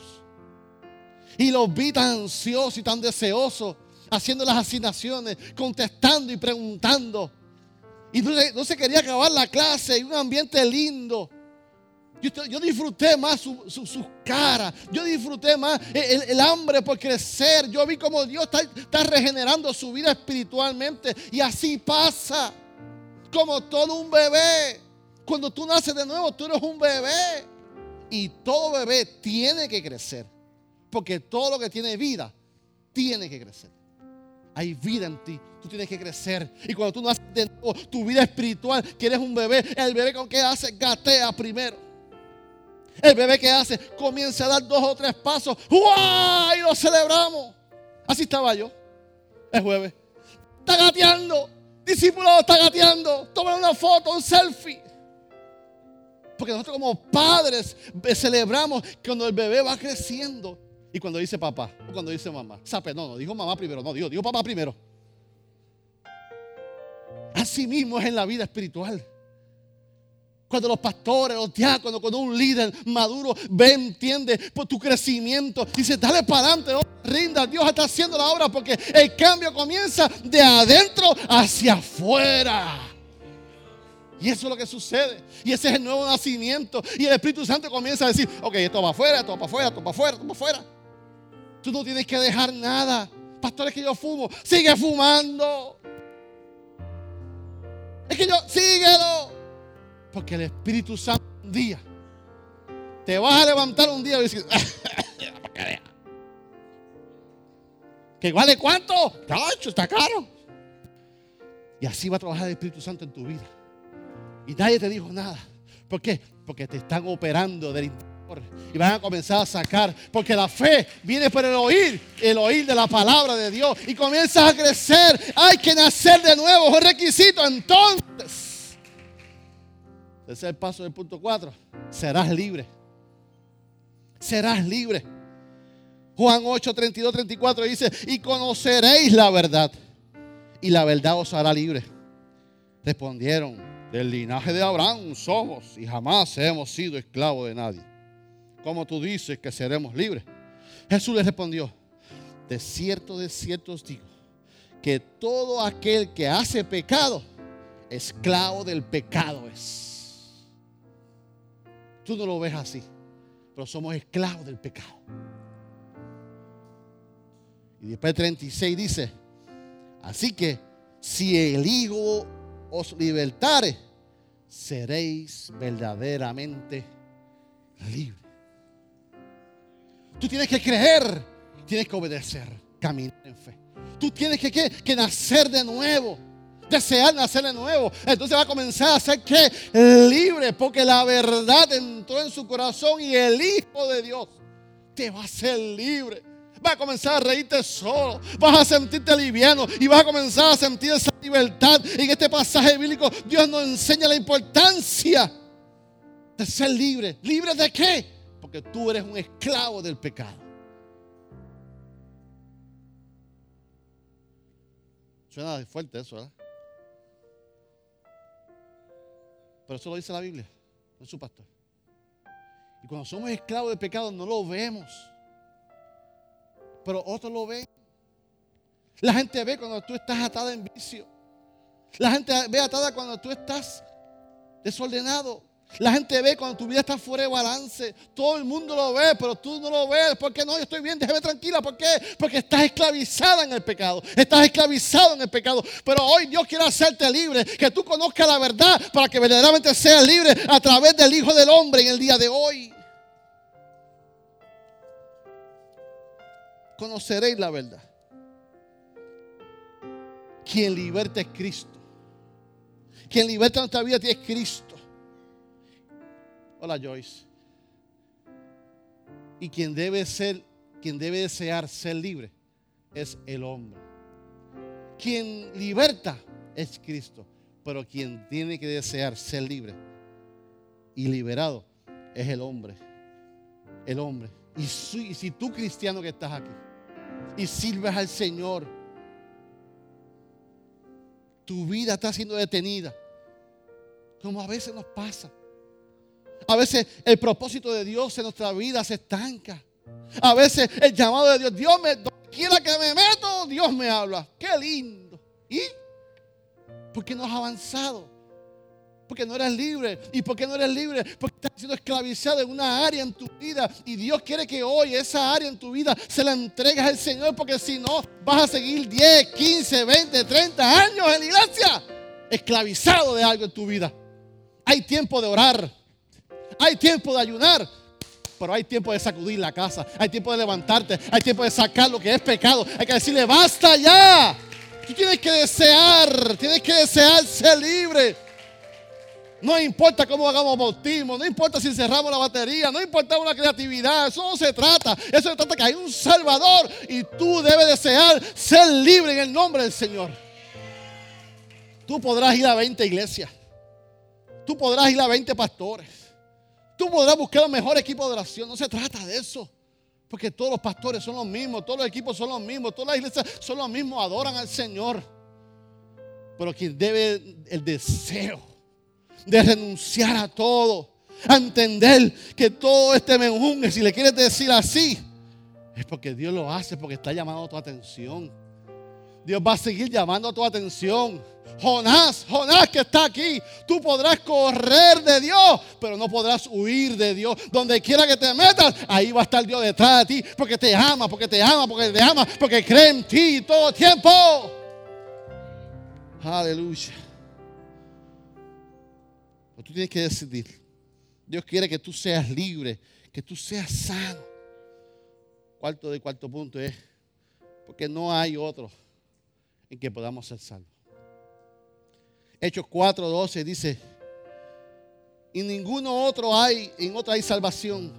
Speaker 2: y los vi tan ansiosos y tan deseosos haciendo las asignaciones, contestando y preguntando. Y no se, quería acabar la clase y un ambiente lindo. Yo, disfruté más su, su, cara. Yo disfruté más el, hambre por crecer. Yo vi como Dios está, está, regenerando su vida espiritualmente. Y así pasa. Como todo un bebé. Cuando tú naces de nuevo, tú eres un bebé. Y todo bebé tiene que crecer. Porque todo lo que tiene vida, tiene que crecer. Hay vida en ti. Tú tienes que crecer. Y cuando tú naces de nuevo, tu vida espiritual, que eres un bebé, el bebé con que hace gatea primero. El bebé que hace comienza a dar dos o tres pasos. ¡Wow! Y lo celebramos. Así estaba yo el jueves. Está gateando, discípulo está gateando, toma una foto, un selfie. Porque nosotros como padres celebramos cuando el bebé va creciendo. Y cuando dice papá, o cuando dice mamá. Sape, no, no, dijo mamá primero, no, dijo, dijo papá primero. Así mismo es en la vida espiritual. Cuando los pastores, los diáconos, cuando un líder maduro ve, entiende por tu crecimiento, dice, dale para adelante, no rinda, Dios está haciendo la obra porque el cambio comienza de adentro hacia afuera. Y eso es lo que sucede. Y ese es el nuevo nacimiento. Y el Espíritu Santo comienza a decir, ok, esto va afuera, esto va para afuera, esto va para afuera, esto va afuera. Tú no tienes que dejar nada. Pastores que yo fumo, sigue fumando. Es que yo, síguelo. Porque el Espíritu Santo un día te vas a levantar un día y decir, ¿que vale cuánto? Cacho, está caro. Y así va a trabajar el Espíritu Santo en tu vida. Y nadie te dijo nada. ¿Por qué? Porque te están operando del interior. Y van a comenzar a sacar. Porque la fe viene por el oír. El oír de la palabra de Dios. Y comienzas a crecer. Hay que nacer de nuevo. Es un requisito. Entonces. El paso del punto 4. Serás libre. Serás libre. Juan 8, 32, 34 dice, y conoceréis la verdad, y la verdad os hará libre. Respondieron, del linaje de Abraham somos y jamás hemos sido esclavos de nadie. Como tú dices que seremos libres. Jesús le respondió, de cierto, de cierto os digo, que todo aquel que hace pecado, esclavo del pecado es. Tú no lo ves así, pero somos esclavos del pecado. Y después 36 dice, así que si el Hijo os libertare, seréis verdaderamente libres. Tú tienes que creer, tienes que obedecer, caminar en fe. Tú tienes que, que, nacer de nuevo, desear nacer de nuevo. Entonces va a comenzar a ser que libre, porque la verdad entró en su corazón y el Hijo de Dios te va a hacer libre vas a comenzar a reírte solo, vas a sentirte liviano y vas a comenzar a sentir esa libertad. En este pasaje bíblico Dios nos enseña la importancia de ser libre. ¿Libre de qué? Porque tú eres un esclavo del pecado. Suena fuerte eso, ¿verdad? Pero eso lo dice la Biblia, no es su pastor. Y cuando somos esclavos del pecado no lo vemos pero otros lo ven. La gente ve cuando tú estás atada en vicio. La gente ve atada cuando tú estás desordenado. La gente ve cuando tu vida está fuera de balance. Todo el mundo lo ve, pero tú no lo ves. ¿Por qué no? Yo estoy bien, déjame tranquila. ¿Por qué? Porque estás esclavizada en el pecado. Estás esclavizado en el pecado. Pero hoy Dios quiere hacerte libre. Que tú conozcas la verdad para que verdaderamente seas libre a través del Hijo del Hombre en el día de hoy. conoceréis la verdad. Quien liberta es Cristo. Quien liberta nuestra vida es Cristo. Hola Joyce. Y quien debe ser, quien debe desear ser libre es el hombre. Quien liberta es Cristo. Pero quien tiene que desear ser libre y liberado es el hombre. El hombre. Y si, tú cristiano que estás aquí, y sirves al Señor, tu vida está siendo detenida. Como a veces nos pasa. A veces el propósito de Dios en nuestra vida se estanca. A veces el llamado de Dios, Dios me, quiera que me meto, Dios me habla. Qué lindo. ¿Y? ¿Por qué no has avanzado? Porque no eres libre. ¿Y por qué no eres libre? Porque estás siendo esclavizado en una área en tu vida. Y Dios quiere que hoy esa área en tu vida se la entregues al Señor. Porque si no, vas a seguir 10, 15, 20, 30 años en la iglesia. Esclavizado de algo en tu vida. Hay tiempo de orar. Hay tiempo de ayunar. Pero hay tiempo de sacudir la casa. Hay tiempo de levantarte. Hay tiempo de sacar lo que es pecado. Hay que decirle, basta ya. Tú tienes que desear. Tienes que desear ser libre. No importa cómo hagamos bautismo, no importa si cerramos la batería, no importa una creatividad, eso no se trata. Eso se trata que hay un Salvador y tú debes desear ser libre en el nombre del Señor. tú podrás ir a 20 iglesias. Tú podrás ir a 20 pastores. Tú podrás buscar el mejor equipo de oración. No se trata de eso. Porque todos los pastores son los mismos, todos los equipos son los mismos, todas las iglesias son los mismos, adoran al Señor. Pero quien debe el deseo de renunciar a todo, a entender que todo este menjunje, si le quieres decir así, es porque Dios lo hace, porque está llamando tu atención. Dios va a seguir llamando tu atención. Jonás, Jonás que está aquí, tú podrás correr de Dios, pero no podrás huir de Dios. Donde quiera que te metas, ahí va a estar Dios detrás de ti, porque te ama, porque te ama, porque te ama, porque cree en ti todo el tiempo. Aleluya. tú tienes que decidir. Dios quiere que tú seas libre, que tú seas sano. Cuarto de cuarto punto es, porque no hay otro en que podamos ser salvos. Hechos 4:12 dice, y ninguno otro hay, en otra hay salvación,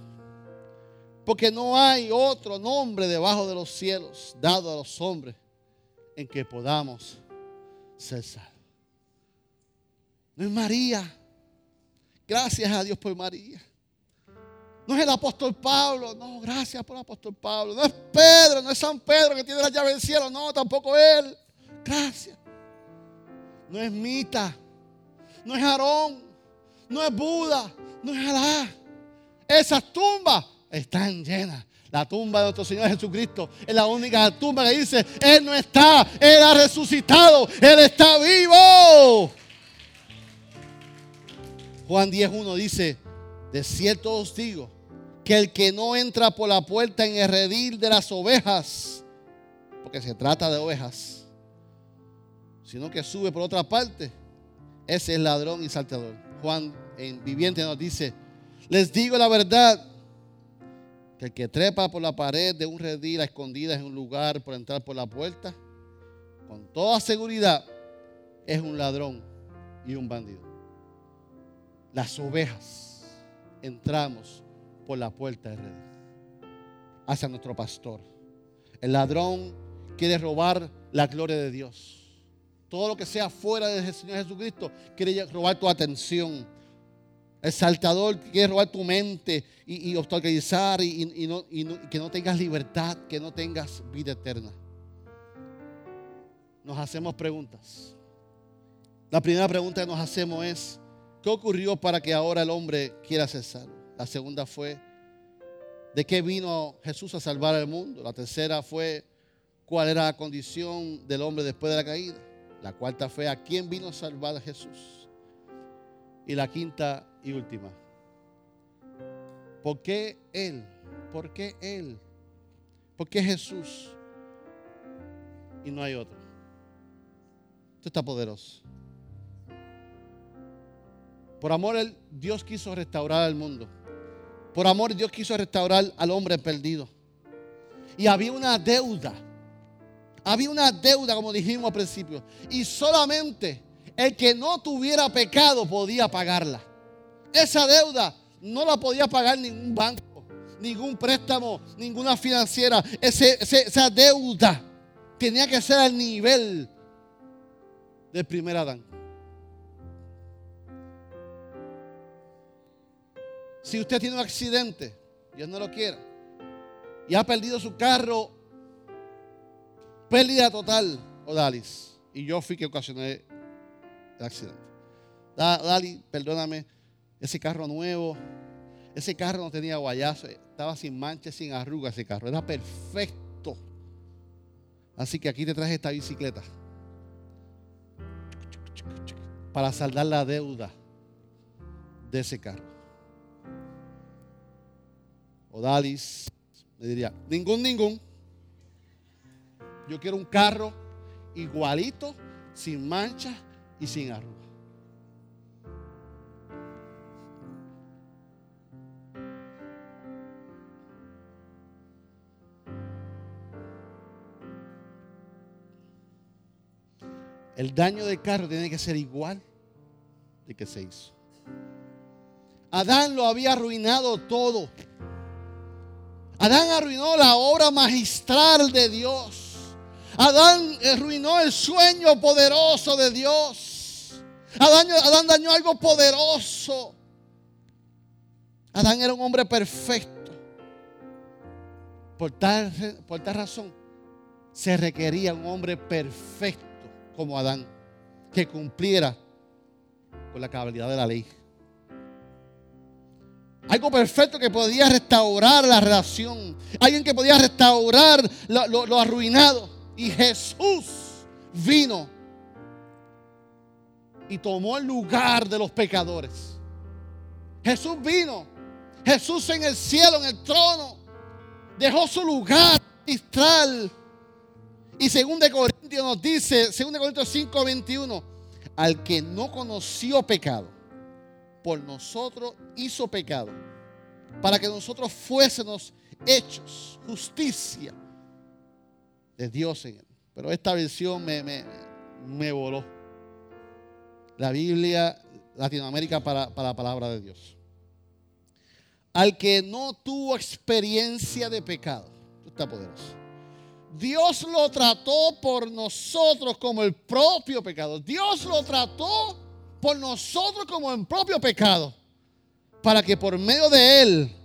Speaker 2: porque no hay otro nombre debajo de los cielos dado a los hombres en que podamos ser salvos. No es María. Gracias a Dios por María. No es el apóstol Pablo, no, gracias por el apóstol Pablo. No es Pedro, no es San Pedro que tiene la llave del cielo, no, tampoco él. Gracias. No es Mita, no es Aarón, no es Buda, no es Alá. Esas tumbas están llenas. La tumba de nuestro Señor Jesucristo es la única tumba que dice, Él no está, Él ha resucitado, Él está vivo. Juan 10.1 dice, de cierto os digo, que el que no entra por la puerta en el redil de las ovejas, porque se trata de ovejas, sino que sube por otra parte, ese es ladrón y salteador. Juan en viviente nos dice, les digo la verdad, que el que trepa por la pared de un redil a escondidas en un lugar por entrar por la puerta, con toda seguridad, es un ladrón y un bandido. Las ovejas entramos por la puerta de redil hacia nuestro pastor. El ladrón quiere robar la gloria de Dios. Todo lo que sea fuera del Señor Jesucristo quiere robar tu atención. El saltador quiere robar tu mente y, obstaculizar y, que no tengas libertad, que no tengas vida eterna. Nos hacemos preguntas. La primera pregunta que nos hacemos es, ¿qué ocurrió para que ahora el hombre quiera ser? La segunda fue, ¿de qué vino Jesús a salvar al mundo? La tercera fue, ¿cuál era la condición del hombre después de la caída? La cuarta fue a quién vino a salvar a Jesús. Y la quinta y última. ¿Por qué Él? ¿Por qué Él? ¿Por qué Jesús? Y no hay otro. Esto está poderoso. Por amor, Dios quiso restaurar al mundo. Por amor, Dios quiso restaurar al hombre perdido. Y había una deuda había una deuda, como dijimos al principio. Y solamente el que no tuviera pecado podía pagarla. Esa deuda no la podía pagar ningún banco, ningún préstamo, ninguna financiera. esa deuda tenía que ser al nivel del primer Adán. Si usted tiene un accidente, Dios no lo quiera, y ha perdido su carro pérdida total, Odalis. Y yo fui que ocasioné el accidente. Dali, perdóname, ese carro nuevo, ese carro no tenía guayazo, estaba sin manchas, sin arrugas ese carro, era perfecto. Así que aquí te traje esta bicicleta para saldar la deuda de ese carro. Odalis me diría, ningún, ningún. Yo quiero un carro igualito, sin mancha y sin arruga. El daño del carro tiene que ser igual de que se hizo. Adán lo había arruinado todo. Adán arruinó la obra magistral de Dios. Adán arruinó el sueño poderoso de Dios. Adán, dañó algo poderoso. Adán era un hombre perfecto. Por tal, por tal razón, se requería un hombre perfecto como Adán, que cumpliera con la cabalidad de la ley. Algo perfecto que podía restaurar la relación. Alguien que podía restaurar lo, arruinado. Y Jesús vino y tomó el lugar de los pecadores. Jesús vino. Jesús en el cielo, en el trono, dejó su lugar magistral. Y según de Corintios nos dice, según de Corintios 5, 21, al que no conoció pecado, por nosotros hizo pecado, para que nosotros fuésemos hechos justicia de Dios. Pero esta versión me, me, voló. La Biblia Latinoamérica para, para la palabra de Dios. Al que no tuvo experiencia de pecado, está poderoso. Dios lo trató por nosotros como el propio pecado. Dios lo trató por nosotros como en propio pecado, para que por medio de Él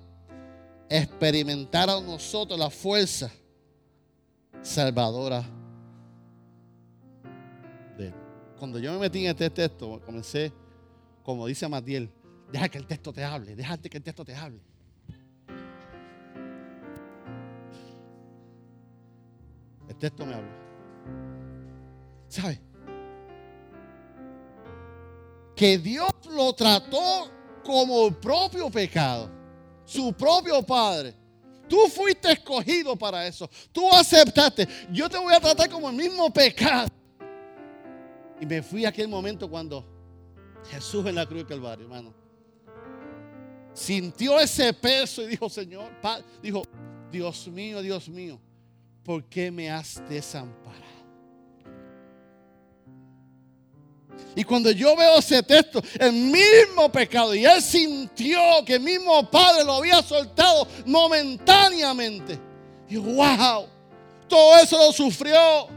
Speaker 2: experimentara nosotros la fuerza salvadora de. Cuando yo me metí en este texto, comencé, como dice Matiel, deja que el texto te hable, déjate que el texto te hable. El texto me habla. ¿Sabes? que Dios lo trató como el propio pecado, su propio Padre. Tú fuiste escogido para eso. Tú aceptaste. Yo te voy a tratar como el mismo pecado. Y me fui a aquel momento cuando Jesús en la cruz del Calvario, hermano. Sintió ese peso y dijo, Señor, dijo, Dios mío, Dios mío, ¿por qué me has desamparado? Y cuando yo veo ese texto, el mismo pecado, y él sintió que el mismo Padre lo había soltado momentáneamente. Y wow, todo eso lo sufrió,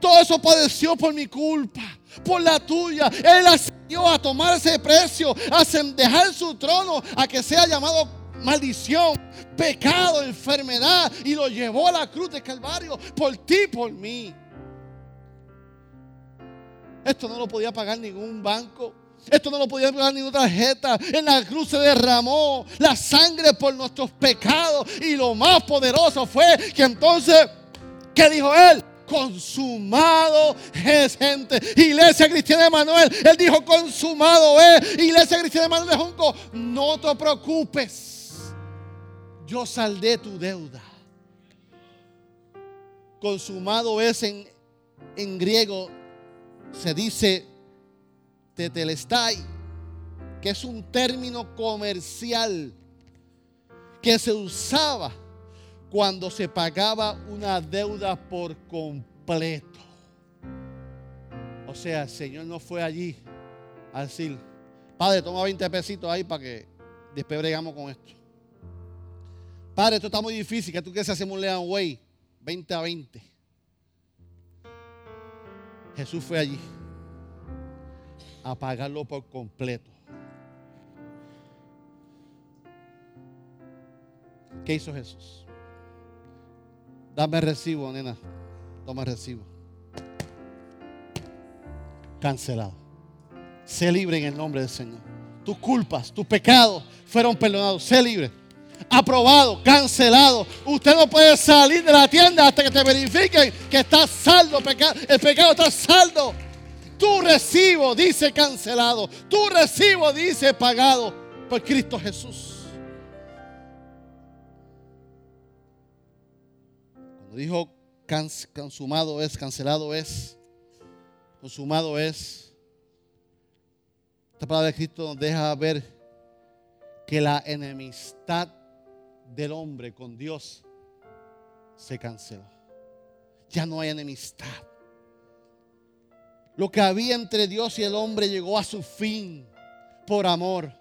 Speaker 2: todo eso padeció por mi culpa, por la tuya. Él ascendió a tomar ese precio, a dejar su trono, a que sea llamado maldición, pecado, enfermedad, y lo llevó a la cruz de Calvario por ti, por mí. Esto no lo podía pagar ningún banco. Esto no lo podía pagar ninguna tarjeta. En la cruz se derramó la sangre por nuestros pecados. Y lo más poderoso fue que entonces, ¿qué dijo él? consumado es gente. Iglesia Cristiana de Manuel, él dijo consumado es. Iglesia Cristiana de Manuel de Junco, no te preocupes. Yo saldé tu deuda. Consumado es en, en griego se dice tetelestai, que es un término comercial que se usaba cuando se pagaba una deuda por completo. O sea, el Señor no fue allí a decir, Padre, toma 20 pesitos ahí para que después bregamos con esto. Padre, esto está muy difícil, que tú quieres hacer un Leon Way 20 a 20. Jesús fue allí a pagarlo por completo. ¿Qué hizo Jesús? Dame recibo, nena. Toma recibo. Cancelado. Sé libre en el nombre del Señor. Tus culpas, tus pecados fueron perdonados. Sé libre aprobado, cancelado. Usted no puede salir de la tienda hasta que te verifiquen que está saldo. El pecado está saldo. Tu recibo dice cancelado. Tu recibo dice pagado por Cristo Jesús. Cuando dijo consumado es, cancelado es, consumado es. Esta palabra de Cristo nos deja ver que la enemistad del hombre con Dios se canceló. Ya no hay enemistad. Lo que había entre Dios y el hombre llegó a su fin por amor.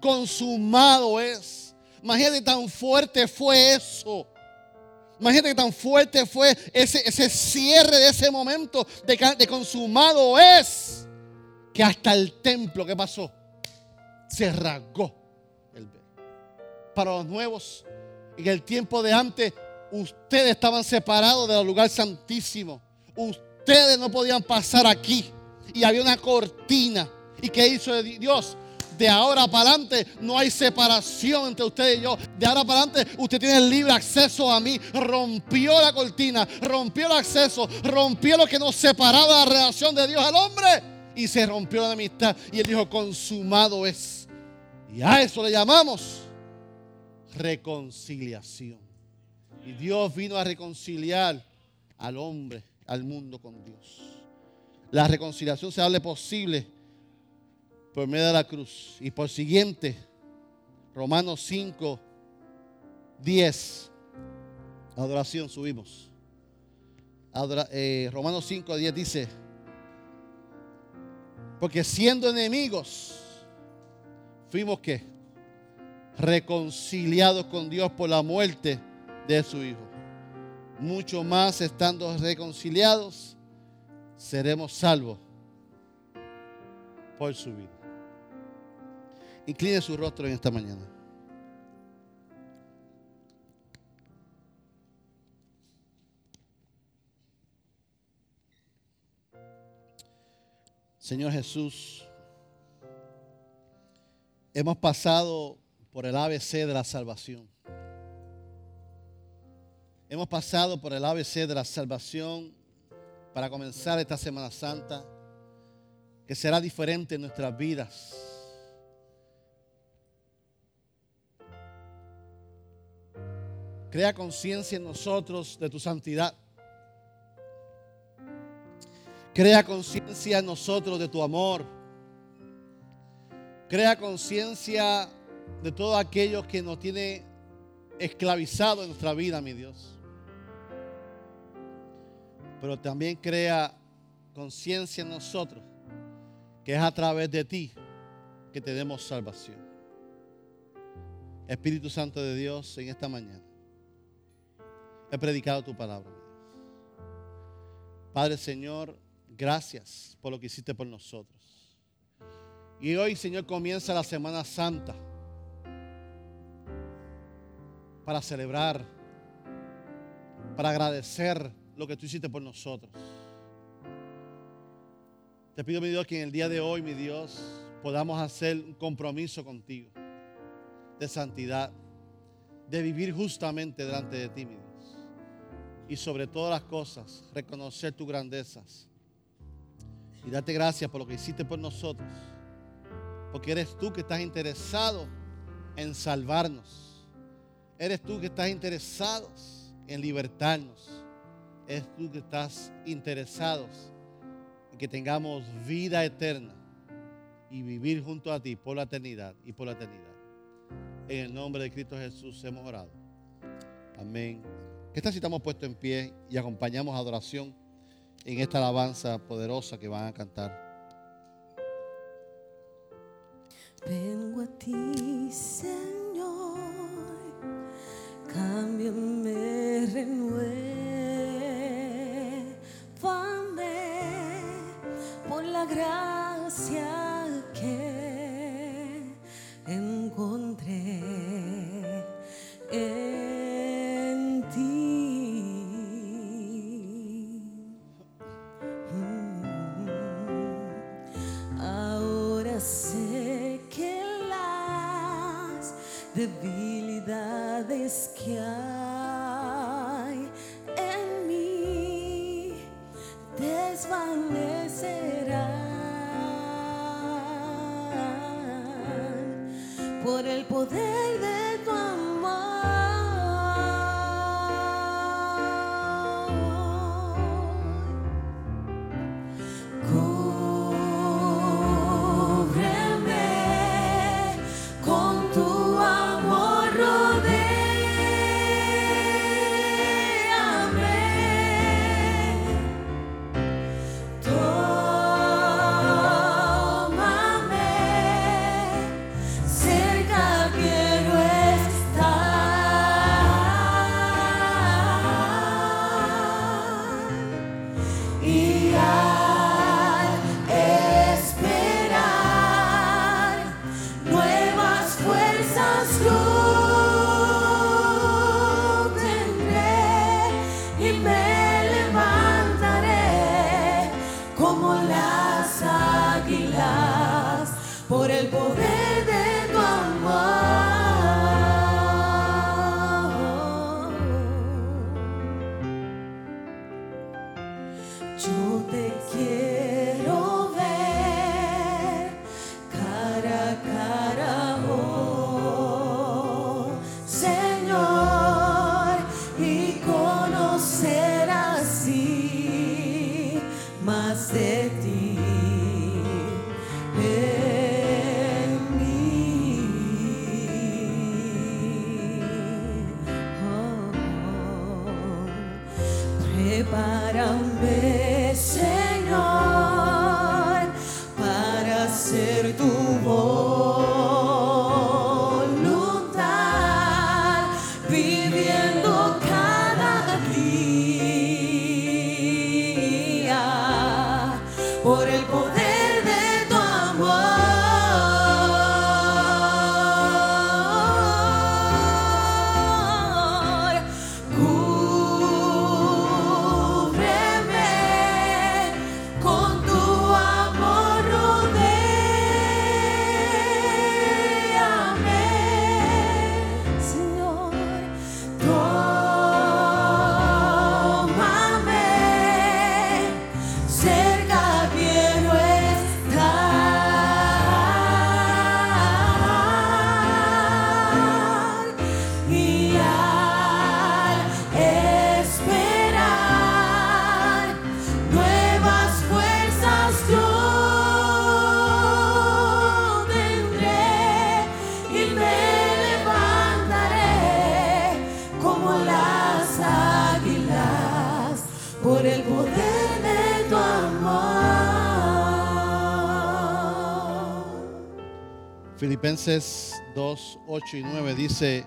Speaker 2: Consumado es. Imagínate tan fuerte fue eso. Imagínate que tan fuerte fue ese, ese cierre de ese momento de, consumado es. que hasta el templo, ¿qué pasó? Se rasgó. Para los nuevos, en el tiempo de antes, ustedes estaban separados del lugar santísimo. Ustedes no podían pasar aquí. Y había una cortina. ¿Y qué hizo Dios? De ahora para adelante no hay separación entre usted y yo. De ahora para adelante usted tiene libre acceso a mí. Rompió la cortina, rompió el acceso, rompió lo que nos separaba la relación de Dios al hombre. Y se rompió la amistad. Y él dijo, consumado es. Y a eso le llamamos reconciliación. Y Dios vino a reconciliar al hombre, al mundo con Dios. La reconciliación se hable posible por medio de la cruz. Y por siguiente, Romanos 5, 10. Adoración, subimos. Eh, Romanos 5, 10 dice, porque siendo enemigos, fuimos que reconciliados con Dios por la muerte de su Hijo. Mucho más estando reconciliados, seremos salvos por su vida. Incline su rostro en esta mañana. Señor Jesús, hemos pasado por el ABC de la salvación. Hemos pasado por el ABC de la salvación para comenzar esta Semana Santa, que será diferente en nuestras vidas Crea conciencia en nosotros de tu santidad. Crea conciencia en nosotros de tu amor. Crea conciencia de todo aquello que nos tiene esclavizado en nuestra vida, mi Dios. Pero también crea conciencia en nosotros que es a través de ti que tenemos salvación. Espíritu Santo de Dios, en esta mañana he predicado tu palabra. Padre Señor, gracias por lo que hiciste por nosotros. Y hoy, Señor, comienza la Semana Santa para celebrar, para agradecer lo que tú hiciste por nosotros. Te pido, mi Dios, que en el día de hoy, mi Dios, podamos hacer un compromiso contigo de santidad, de vivir justamente delante de ti, mi Dios y sobre todas las cosas reconocer tus grandezas y darte gracias por lo que hiciste por nosotros. Porque eres tú que estás interesado en salvarnos. Eres tú que estás interesado en libertarnos. Eres tú que estás interesado en que tengamos vida eterna y vivir junto a ti por la eternidad y por la eternidad. En el nombre de Cristo Jesús hemos orado. Amén. ¿Qué tal si estamos puestos en pie y acompañamos adoración en esta alabanza poderosa que van a cantar?
Speaker 3: Vengo a ti, Señor, cámbiame, renuévame por la gracia que encontré.
Speaker 2: Filipenses 2, 8 y 9 dice,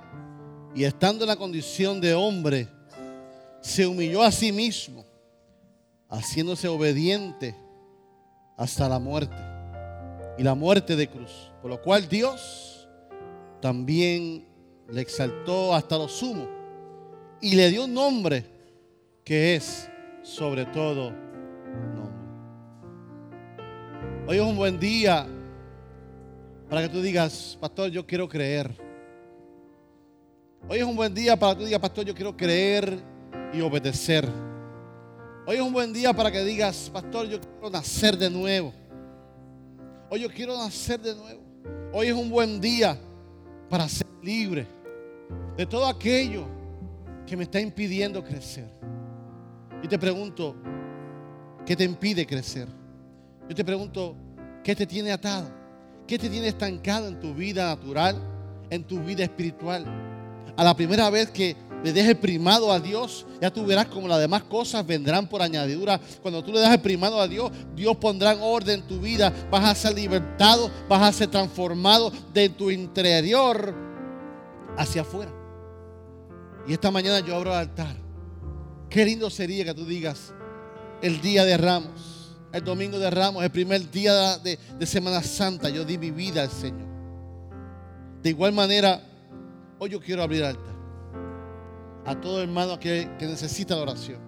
Speaker 2: y estando en la condición de hombre, se humilló a sí mismo, haciéndose obediente hasta la muerte, y la muerte de cruz, por lo cual Dios también le exaltó hasta lo sumo, y le dio un nombre que es sobre todo nombre. Hoy es un buen día para que tú digas, pastor, yo quiero creer. Hoy es un buen día para que tú digas, pastor, yo quiero creer y obedecer. Hoy es un buen día para que digas, pastor, yo quiero nacer de nuevo. Hoy yo quiero nacer de nuevo. Hoy es un buen día para ser libre de todo aquello que me está impidiendo crecer. Y te pregunto, ¿qué te impide crecer? Yo te pregunto, ¿qué te tiene atado? ¿Qué te tiene estancado en tu vida natural, en tu vida espiritual? A la primera vez que le des primado a Dios, ya tú verás como las demás cosas vendrán por añadidura. Cuando tú le das primado a Dios, Dios pondrá en orden tu vida. Vas a ser libertado, vas a ser transformado de tu interior hacia afuera. Y esta mañana yo abro el altar. Qué lindo sería que tú digas el día de Ramos, el domingo de Ramos, el primer día de, Semana Santa, yo di mi vida al Señor. De igual manera, hoy yo quiero abrir el altar a todo hermano que, que necesita oración.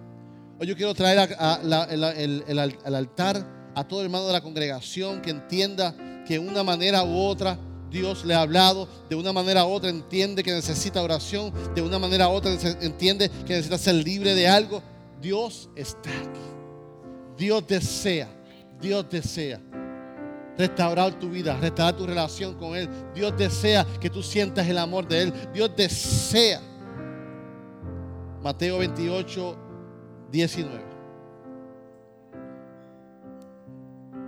Speaker 2: Hoy yo quiero traer a- el, el- el al- al altar a todo hermano de la congregación que entienda que de una manera u otra Dios le ha hablado, de una manera u otra entiende que necesita oración, de una manera u otra entiende que necesita ser libre de algo. Dios está aquí. Dios desea, Dios desea restaurar tu vida, restaurar tu relación con Él. Dios desea que tú sientas el amor de Él. Dios desea. Mateo 28, 19.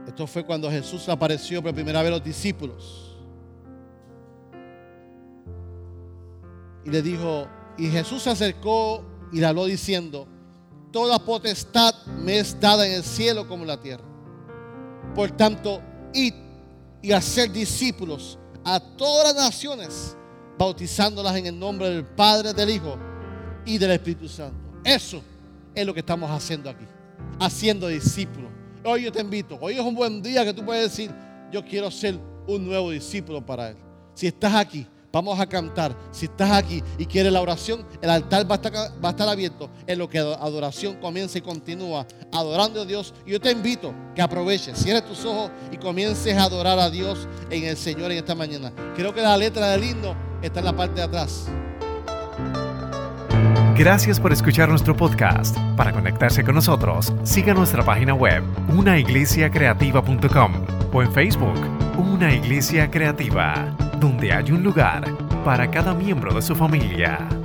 Speaker 2: Esto fue cuando Jesús apareció por primera vez a los discípulos. Y le dijo, y Jesús se acercó y le habló diciendo, toda potestad me es dada en el cielo como en la tierra. Por tanto, id y hacer discípulos a todas las naciones, bautizándolas en el nombre del Padre, del Hijo y del Espíritu Santo. Eso es lo que estamos haciendo aquí, haciendo discípulos. Hoy yo te invito, hoy es un buen día que tú puedes decir, yo quiero ser un nuevo discípulo para Él. Si estás aquí, Vamos a cantar. Si estás aquí y quieres la oración, el altar va a estar, abierto en lo que adoración comienza y continúa adorando a Dios. Y yo te invito que aproveches, cierres tus ojos y comiences a adorar a Dios en el Señor en esta mañana. Creo que la letra del himno está en la parte de atrás.
Speaker 1: Gracias por escuchar nuestro podcast. Para conectarse con nosotros, siga nuestra página web, unaiglesiacreativa.com o en Facebook, Una Iglesia Creativa donde hay un lugar para cada miembro de su familia.